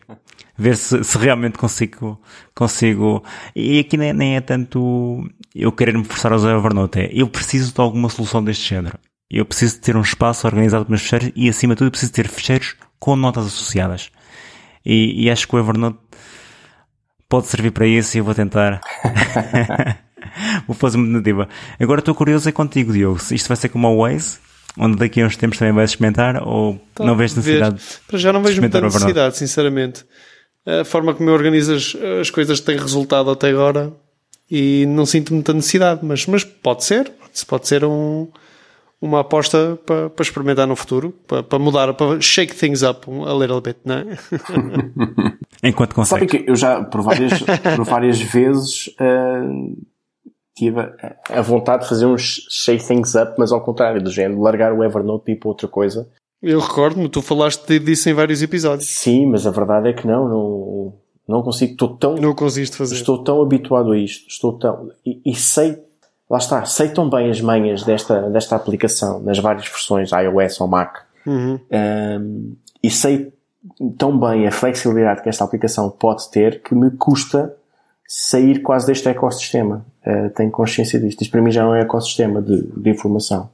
Ver se, se realmente consigo, consigo. E aqui nem, nem é tanto eu querer me forçar a usar Evernote. É, eu preciso de alguma solução deste género. Eu preciso de ter um espaço organizado para meus ficheiros e, acima de tudo, preciso ter ficheiros com notas associadas. E, e acho que o Evernote pode servir para isso e eu vou tentar. vou fazer uma tentativa. Agora estou curioso é contigo, Diogo. Isto vai ser como o Waze, onde daqui a uns tempos também vais experimentar ou tá, não vês necessidade?
Para já não vejo muita necessidade, sinceramente. A forma como eu organizo as, as coisas tem resultado até agora e não sinto muita necessidade, mas, mas pode ser. Pode ser um, uma aposta para, para experimentar no futuro, para, para, mudar, para shake things up a little bit, não é?
Enquanto consegue.
Sabe que eu já, por várias, por várias vezes, uh, tive a, vontade de fazer uns shake things up, mas ao contrário, do género, largar o Evernote e ir para outra coisa.
Eu recordo-me, tu falaste disso em vários episódios.
Sim, mas a verdade é que não, não, não consigo, estou tão...
Não conseguiste fazer.
Estou tão habituado a isto, estou tão... E, e sei lá está, sei tão bem as manhas desta, desta aplicação, nas várias versões, iOS ou Mac,
uhum.
um, e sei tão bem a flexibilidade que esta aplicação pode ter que me custa sair quase deste ecossistema. Uh, tenho consciência disto. Isto para mim já não é ecossistema de, de informação.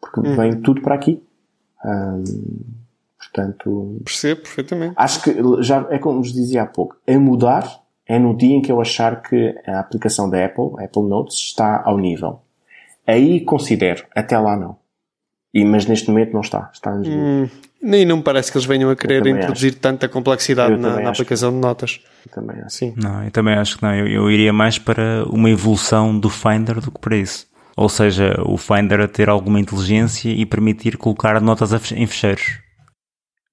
Porque uhum. vem tudo para aqui. Um, portanto.
Percebo perfeitamente.
Acho que já é como vos dizia há pouco. É mudar é no dia em que eu achar que a aplicação da Apple, a Apple Notes, está ao nível. Aí considero, até lá não. E, mas neste momento não está. Está
hum, Nem não me parece que eles venham a querer introduzir acho. tanta complexidade na, na aplicação que... de notas.
Eu também acho.
Sim. Não, eu também acho que não. Eu, eu iria mais para uma evolução do Finder do que para isso. Ou seja, o Finder a ter alguma inteligência e permitir colocar notas em fecheiros.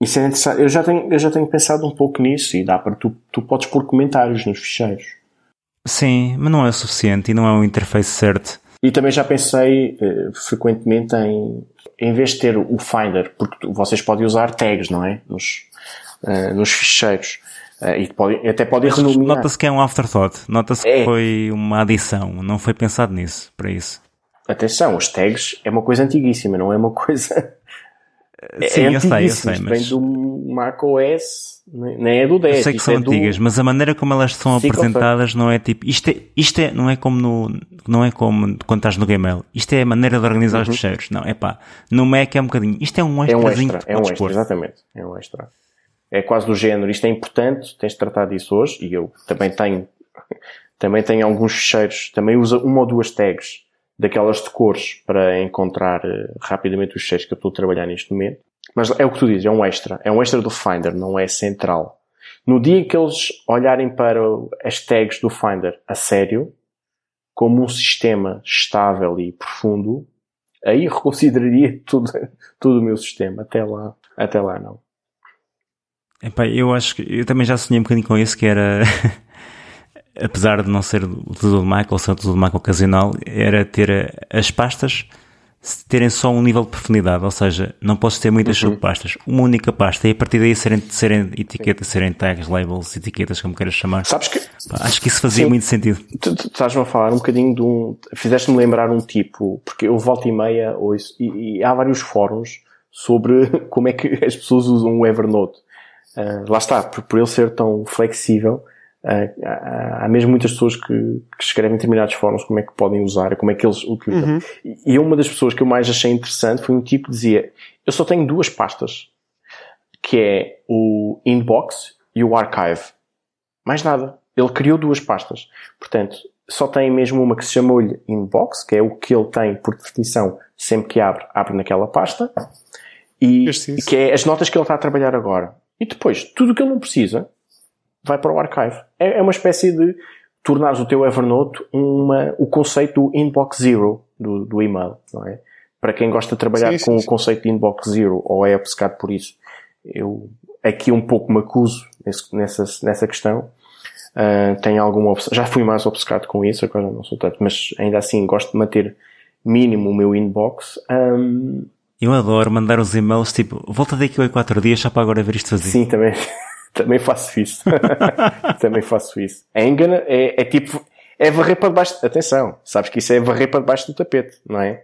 Isso é interessante. Eu já tenho, eu já tenho pensado um pouco nisso e dá para tu, tu podes pôr comentários nos ficheiros.
Sim, mas não é o suficiente e não é o interface certo.
E também já pensei uh, frequentemente em, em vez de ter o Finder, porque vocês podem usar tags, não é? Nos, uh, nos ficheiros. Uh, e pode, até podem renominar.
Nota-se que é um afterthought. Nota-se é. que foi uma adição. Não foi pensado nisso, para isso.
Atenção, os tags é uma coisa antiguíssima, não é uma coisa
Sim, é eu sei, eu sei.
Mas... Vem do Mac OS, nem é do 10.
Eu sei que são
é
antigas,
do...
mas a maneira como elas são apresentadas não é tipo, isto é, isto é, não é como no, não é como quando estás no Gmail. Isto é a maneira de organizar uhum. os fecheiros. Não, é pá. No Mac é um bocadinho. Isto é um extra. É um extra,
é um extra,
pôr.
exatamente. É um extra. É quase do género, isto é importante, tens de tratar disso hoje, e eu também tenho, também tenho alguns fecheiros, também uso uma ou duas tags daquelas de cores para encontrar uh, rapidamente os fecheiros que eu estou a trabalhar neste momento. Mas é o que tu dizes, é um extra. É um extra do Finder, não é central. No dia que eles olharem para as tags do Finder a sério, como um sistema estável e profundo, aí reconsideraria tudo, todo o meu sistema. Até lá, até lá não.
Epá, eu acho que eu também já sonhei um bocadinho com isso que era apesar de não ser o tudo de Mac ou ser o tudo de Mac ocasional, era ter as pastas terem só um nível de profundidade, ou seja, não posso ter muitas uhum. subpastas, uma única pasta e a partir daí serem, serem etiquetas, serem tags, labels, etiquetas, como queiras chamar.
Sabes que.
Pá, acho que isso fazia sim, muito sentido.
Tu, tu estás-me a falar um bocadinho de um. Fizeste-me lembrar um tipo, porque eu volto e meia ouço, e, e há vários fóruns sobre como é que as pessoas usam o Evernote. Uh, lá está, por, por ele ser tão flexível, há, mesmo muitas pessoas que, que, escrevem determinados fóruns como é que podem usar, como é que eles utilizam. Uhum. E uma das pessoas que eu mais achei interessante foi um tipo que dizia, eu só tenho duas pastas, que é o inbox e o archive. Mais nada. Ele criou duas pastas. Portanto, só tem mesmo uma que se chamou-lhe inbox, que é o que ele tem por definição sempre que abre, abre naquela pasta. E, e que é as notas que ele está a trabalhar agora. E depois, tudo o que ele não precisa, vai para o archive. É, é uma espécie de tornares o teu Evernote uma, o conceito do inbox zero do, do e-mail, não é? Para quem gosta de trabalhar sim, sim, com sim. o conceito de inbox zero ou é obcecado por isso, eu aqui um pouco me acuso nesse, nessa, nessa questão. Uh, tenho alguma já fui mais obcecado com isso, agora não sou tanto, mas ainda assim gosto de manter mínimo o meu inbox. Um,
Eu adoro mandar os e-mails tipo, volta daqui a quatro dias só para agora ver isto fazer.
Sim, também, também faço isso. também faço isso. É engana, é, é tipo, é varrer para debaixo. Atenção, sabes que isso é varrer para debaixo do tapete, não é?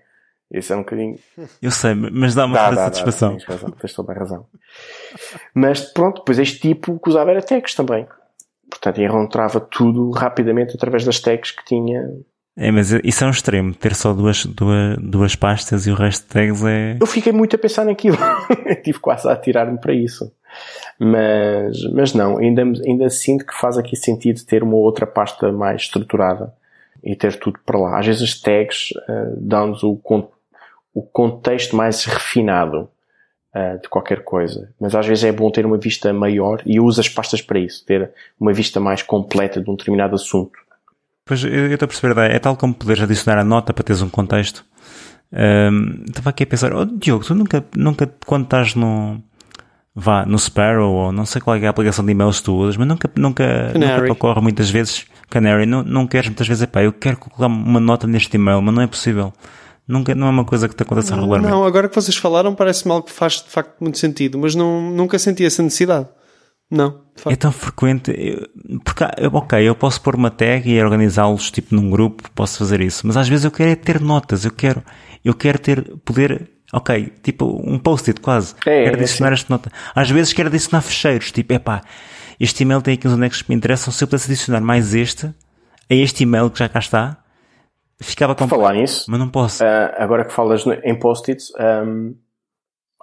Isso é um bocadinho.
Eu sei, mas dá uma dá, dá, satisfação.
Dá, tens razão, tens toda a razão. Mas pronto, depois este tipo que usava era tags também. Portanto, encontrava tudo rapidamente através das tags que tinha.
É, mas isso é um extremo, ter só duas, duas, duas pastas e o resto de tags é.
Eu fiquei muito a pensar naquilo. Tive quase a atirar-me para isso. Mas, mas não, ainda, ainda sinto que faz aqui sentido ter uma outra pasta mais estruturada e ter tudo para lá. Às vezes as tags uh, dão-nos o, o contexto mais refinado uh, de qualquer coisa. Mas às vezes é bom ter uma vista maior e uso as pastas para isso, ter uma vista mais completa de um determinado assunto.
Pois eu estou a perceber, é tal como poderes adicionar a nota para teres um contexto. Um, estava aqui a pensar, oh, Diogo, tu nunca, nunca quando estás no, vá, no Sparrow ou não sei qual é a aplicação de e-mails que tu usas, mas nunca, nunca, nunca te ocorre muitas vezes, Canary, não, não queres muitas vezes, epá, eu quero colocar uma nota neste e-mail, mas não é possível. Nunca, não é uma coisa que te acontece regularmente.
Não, agora que vocês falaram parece-me algo que faz de facto muito sentido, mas não, nunca senti essa necessidade. Não.
É tão frequente. Porque, ok, eu posso pôr uma tag e organizá-los tipo num grupo, posso fazer isso. Mas às vezes eu quero é ter notas, eu quero, eu quero ter, poder, ok, tipo um post-it quase. É, quero é adicionar é, esta nota. Às vezes quero adicionar fecheiros, tipo, é pá, este e-mail tem aqui uns anexos que me interessam, se eu pudesse adicionar mais este, a este e-mail que já cá está, Ficava com
falar nisso,
mas não posso.
Uh, agora que falas em post-its, um,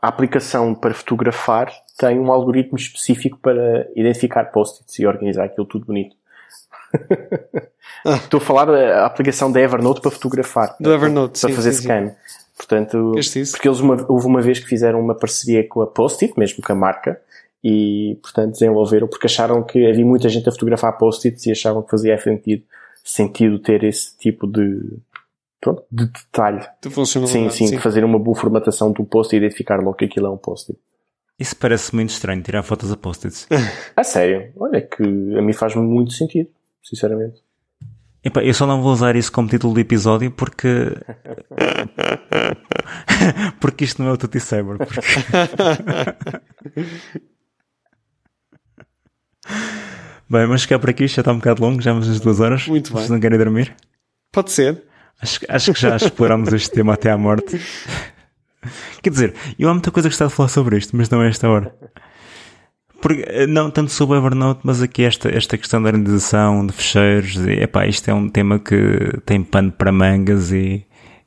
a aplicação para fotografar tem um algoritmo específico para identificar post-its e organizar aquilo tudo bonito. Estou a falar da aplicação da Evernote para fotografar.
Do Evernote,
Para
sim,
fazer
sim,
scan.
Sim.
Portanto, porque eles uma, houve uma vez que fizeram uma parceria com a Post-it, mesmo com a marca, e portanto desenvolveram porque acharam que havia muita gente a fotografar post-its e achavam que fazia sentido sentido ter esse tipo de, pronto, de detalhe.
De.
Sim, sim, de fazer uma boa formatação do post e identificar logo que aquilo é um post-it.
Isso parece muito estranho, tirar fotos a post-its.
a sério? Olha, que a mim faz muito sentido, sinceramente.
Epa, eu só não vou usar isso como título de episódio porque. porque isto não é o Tutti Saber. Porque... Bem, mas ficar por aqui, já está um bocado longo, já vamos às duas horas.
Muito bem.
Vocês não querem dormir?
Pode ser.
Acho, acho que já exploramos este tema até à morte. Quer dizer, eu há muita coisa que gostava de falar sobre isto, mas não é esta hora. Porque, eh, não tanto sobre o Evernote, mas aqui esta, esta questão da organização de fecheiros, e, epá, isto é um tema que tem pano para mangas e,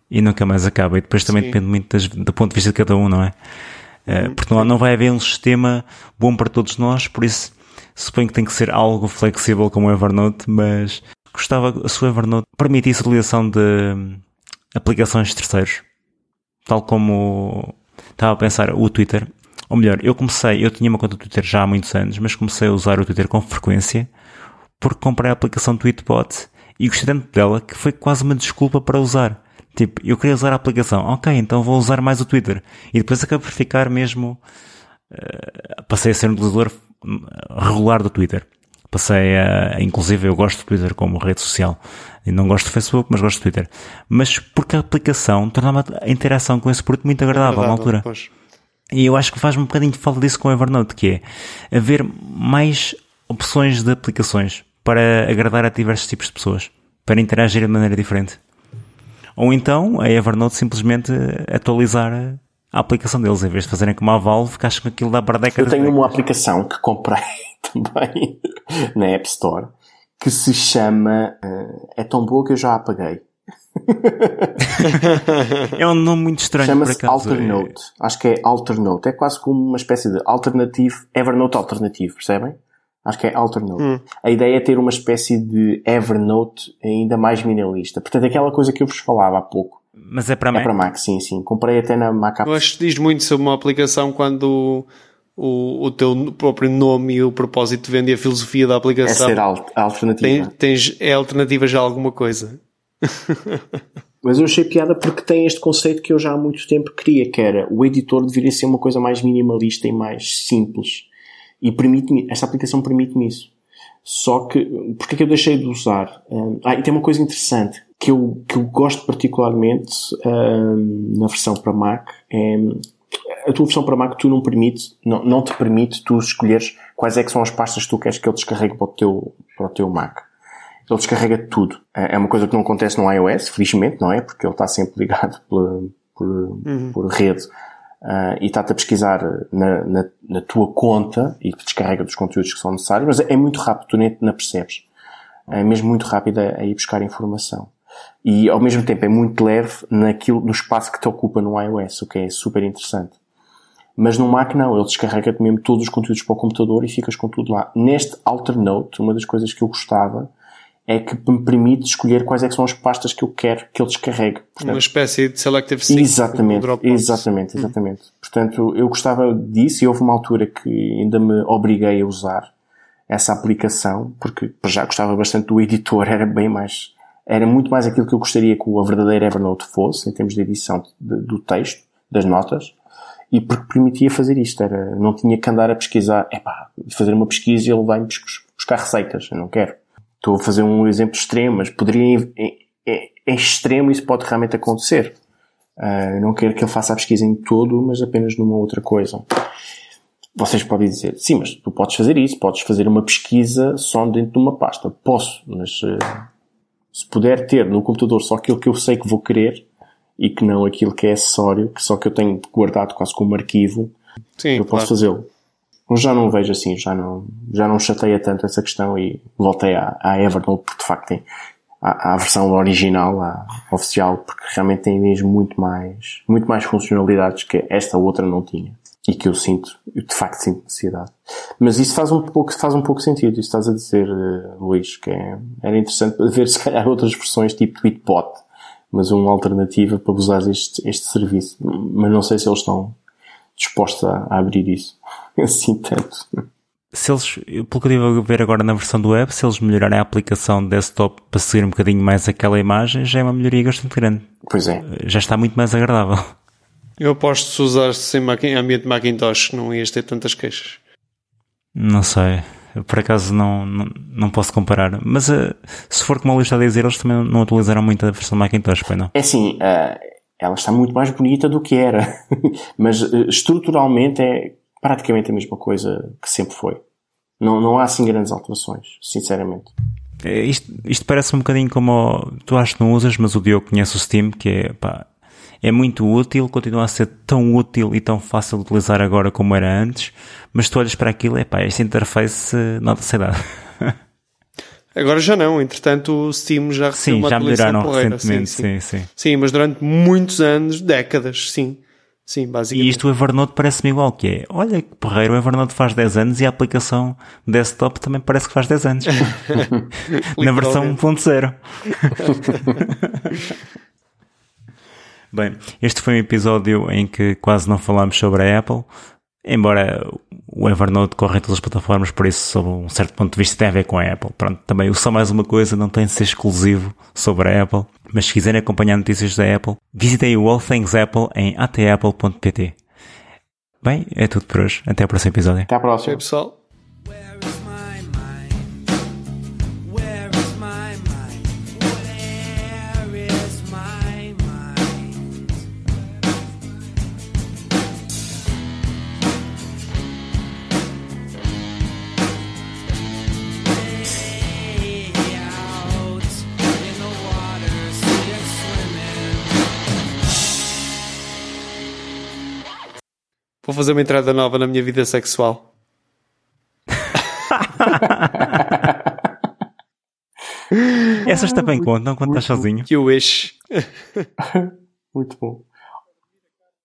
e nunca mais acaba. E depois também Sim. depende muito das, do ponto de vista de cada um, não é? Uh, porque não, não vai haver um sistema bom para todos nós, por isso Suponho que tem que ser algo flexível como o Evernote, mas gostava se o Evernote permitisse a utilização de aplicações de terceiros. Tal como estava a pensar o Twitter. Ou melhor, eu comecei, eu tinha uma conta do Twitter já há muitos anos, mas comecei a usar o Twitter com frequência porque comprei a aplicação Tweetbot e gostei tanto dela que foi quase uma desculpa para usar. Tipo, eu queria usar a aplicação, ok, então vou usar mais o Twitter. E depois acabo por ficar mesmo. Uh, passei a ser um utilizador regular do Twitter. Passei a, inclusive eu gosto do Twitter como rede social. E não gosto do Facebook, mas gosto do Twitter. Mas porque a aplicação tornava a interação com esse produto muito agradável, agradável na altura. Pois. E eu acho que faz um bocadinho de falta disso com o Evernote, que é haver mais opções de aplicações para agradar a diversos tipos de pessoas, para interagir de maneira diferente. Ou então a Evernote simplesmente atualizar a aplicação deles, em vez de fazerem como a Valve, que acho que aquilo dá para décadas.
Eu tenho uma aplicação que comprei também na App Store que se chama uh, É tão boa que eu já apaguei.
é um nome muito estranho.
Chama-se Alternote. Acho que é Alternote. É quase como uma espécie de alternativo, Evernote alternativo, percebem? Acho que é Alternote. Hum. A ideia é ter uma espécie de Evernote ainda mais minimalista. Portanto, aquela coisa que eu vos falava há pouco
mas é para Mac?
É para Mac, sim, sim. Comprei até na Mac
App. Eu acho que diz muito sobre uma aplicação quando o, o teu próprio nome e o propósito vende a filosofia da aplicação.
É ser a alternativa.
tens, é alternativa já a alguma coisa.
Mas eu achei piada porque tem este conceito que eu já há muito tempo queria, que era o editor deveria ser uma coisa mais minimalista e mais simples. E permite esta aplicação permite-me isso. Só que, porque é que eu deixei de usar? ah, e tem uma coisa interessante que eu, que eu gosto particularmente uh, na versão para Mac é a tua versão para Mac tu não permite, não, não te permite tu escolheres quais é que são as pastas que tu queres que ele descarregue para o teu, para o teu Mac. Ele descarrega tudo. É, é uma coisa que não acontece no iOS, felizmente, não é? Porque ele está sempre ligado por, por, uhum. por rede. Uh, e está-te a pesquisar na, na, na, tua conta e descarrega dos conteúdos que são necessários, mas é muito rápido, tu nem não percebes. É mesmo muito rápido a, a ir buscar informação. E ao mesmo tempo é muito leve naquilo, no espaço que te ocupa no iOS, o que é super interessante. Mas no Mac não, ele descarrega mesmo todos os conteúdos para o computador e ficas com tudo lá. Neste Alternote, uma das coisas que eu gostava é que me permite escolher quais é que são as pastas que eu quero que ele descarregue.
Portanto, uma espécie de selective sync.
Exatamente, exatamente, exatamente. Hum. Portanto, eu gostava disso e houve uma altura que ainda me obriguei a usar essa aplicação, porque já gostava bastante do editor, era bem mais, era muito mais aquilo que eu gostaria que a verdadeira Evernote fosse, em termos de edição do texto, das notas, e porque permitia fazer isto, era, não tinha que andar a pesquisar, epá, fazer uma pesquisa e ele vai-me buscar receitas, eu não quero. Estou a fazer um exemplo extremo, mas poderia, em, em extremo isso pode realmente acontecer. Uh, não quero que ele faça a pesquisa em todo, mas apenas numa outra coisa. Vocês podem dizer, sim, mas tu podes fazer isso, podes fazer uma pesquisa só dentro de uma pasta. Posso, mas uh, se puder ter no computador só aquilo que eu sei que vou querer, e que não aquilo que é acessório, que só que eu tenho guardado quase como arquivo, Sim, eu posso claro. fazê-lo. Já não vejo assim, já não, já não chateia tanto essa questão e voltei à, à Evernote porque de facto tem a, versão original, a oficial, porque realmente tem mesmo muito mais, muito mais funcionalidades que esta outra não tinha. E que eu sinto, eu de facto sinto necessidade. Mas isso faz um pouco, faz um pouco sentido, isso estás a dizer, uh, Luís, que é, era interessante ver se calhar outras versões tipo Tweetbot, mas uma alternativa para usar este, este serviço. Mas não sei se eles estão dispostos a, abrir isso assim tanto.
Se eles, pelo que eu estive a ver agora na versão do web, se eles melhorarem a aplicação desktop para seguir um bocadinho mais aquela imagem, já é uma melhoria bastante grande.
Pois é.
Já está muito mais agradável.
Eu aposto se usasse em ambiente Macintosh não ias ter tantas queixas.
Não sei por acaso não, não, não posso comparar. Mas uh, se for como a lista a dizer, eles também não atualizaram muito a versão Macintosh, pois não?
É assim, uh, ela está muito mais bonita do que era. Mas uh, estruturalmente é praticamente a mesma coisa que sempre foi. Não, não há assim grandes alterações, sinceramente.
É, isto, isto parece um bocadinho como tu achas que não usas, mas o Diogo conhece o Steam, que é pá, é muito útil, continua a ser tão útil e tão fácil de utilizar agora como era antes, mas tu olhas para aquilo, é pá, esta interface nada sei lá.
Agora já não, entretanto o Steam já recebeu sim, uma já porreira. recentemente, sim sim. sim sim, sim. mas durante muitos anos, décadas, sim. Sim, basicamente.
E isto o Evernote parece-me igual, que é, olha que porreiro, o Evernote faz 10 anos e a aplicação desktop também parece que faz 10 anos. Na versão 1.0. Bem, este foi um episódio em que quase não falámos sobre a Apple, embora o Evernote corre em todas as plataformas, por isso, sob um certo ponto de vista, tem a ver com a Apple. Pronto, também o só mais uma coisa não tem de ser exclusivo sobre a Apple, mas se quiserem acompanhar notícias da Apple, visitem o All Things Apple em atapple.pt. Bem, é tudo por hoje. Até ao próximo episódio.
Até à próxima.
pessoal. Vou fazer uma entrada nova na minha vida sexual.
Essas também contam quando estás sozinho.
You wish.
Muito bom.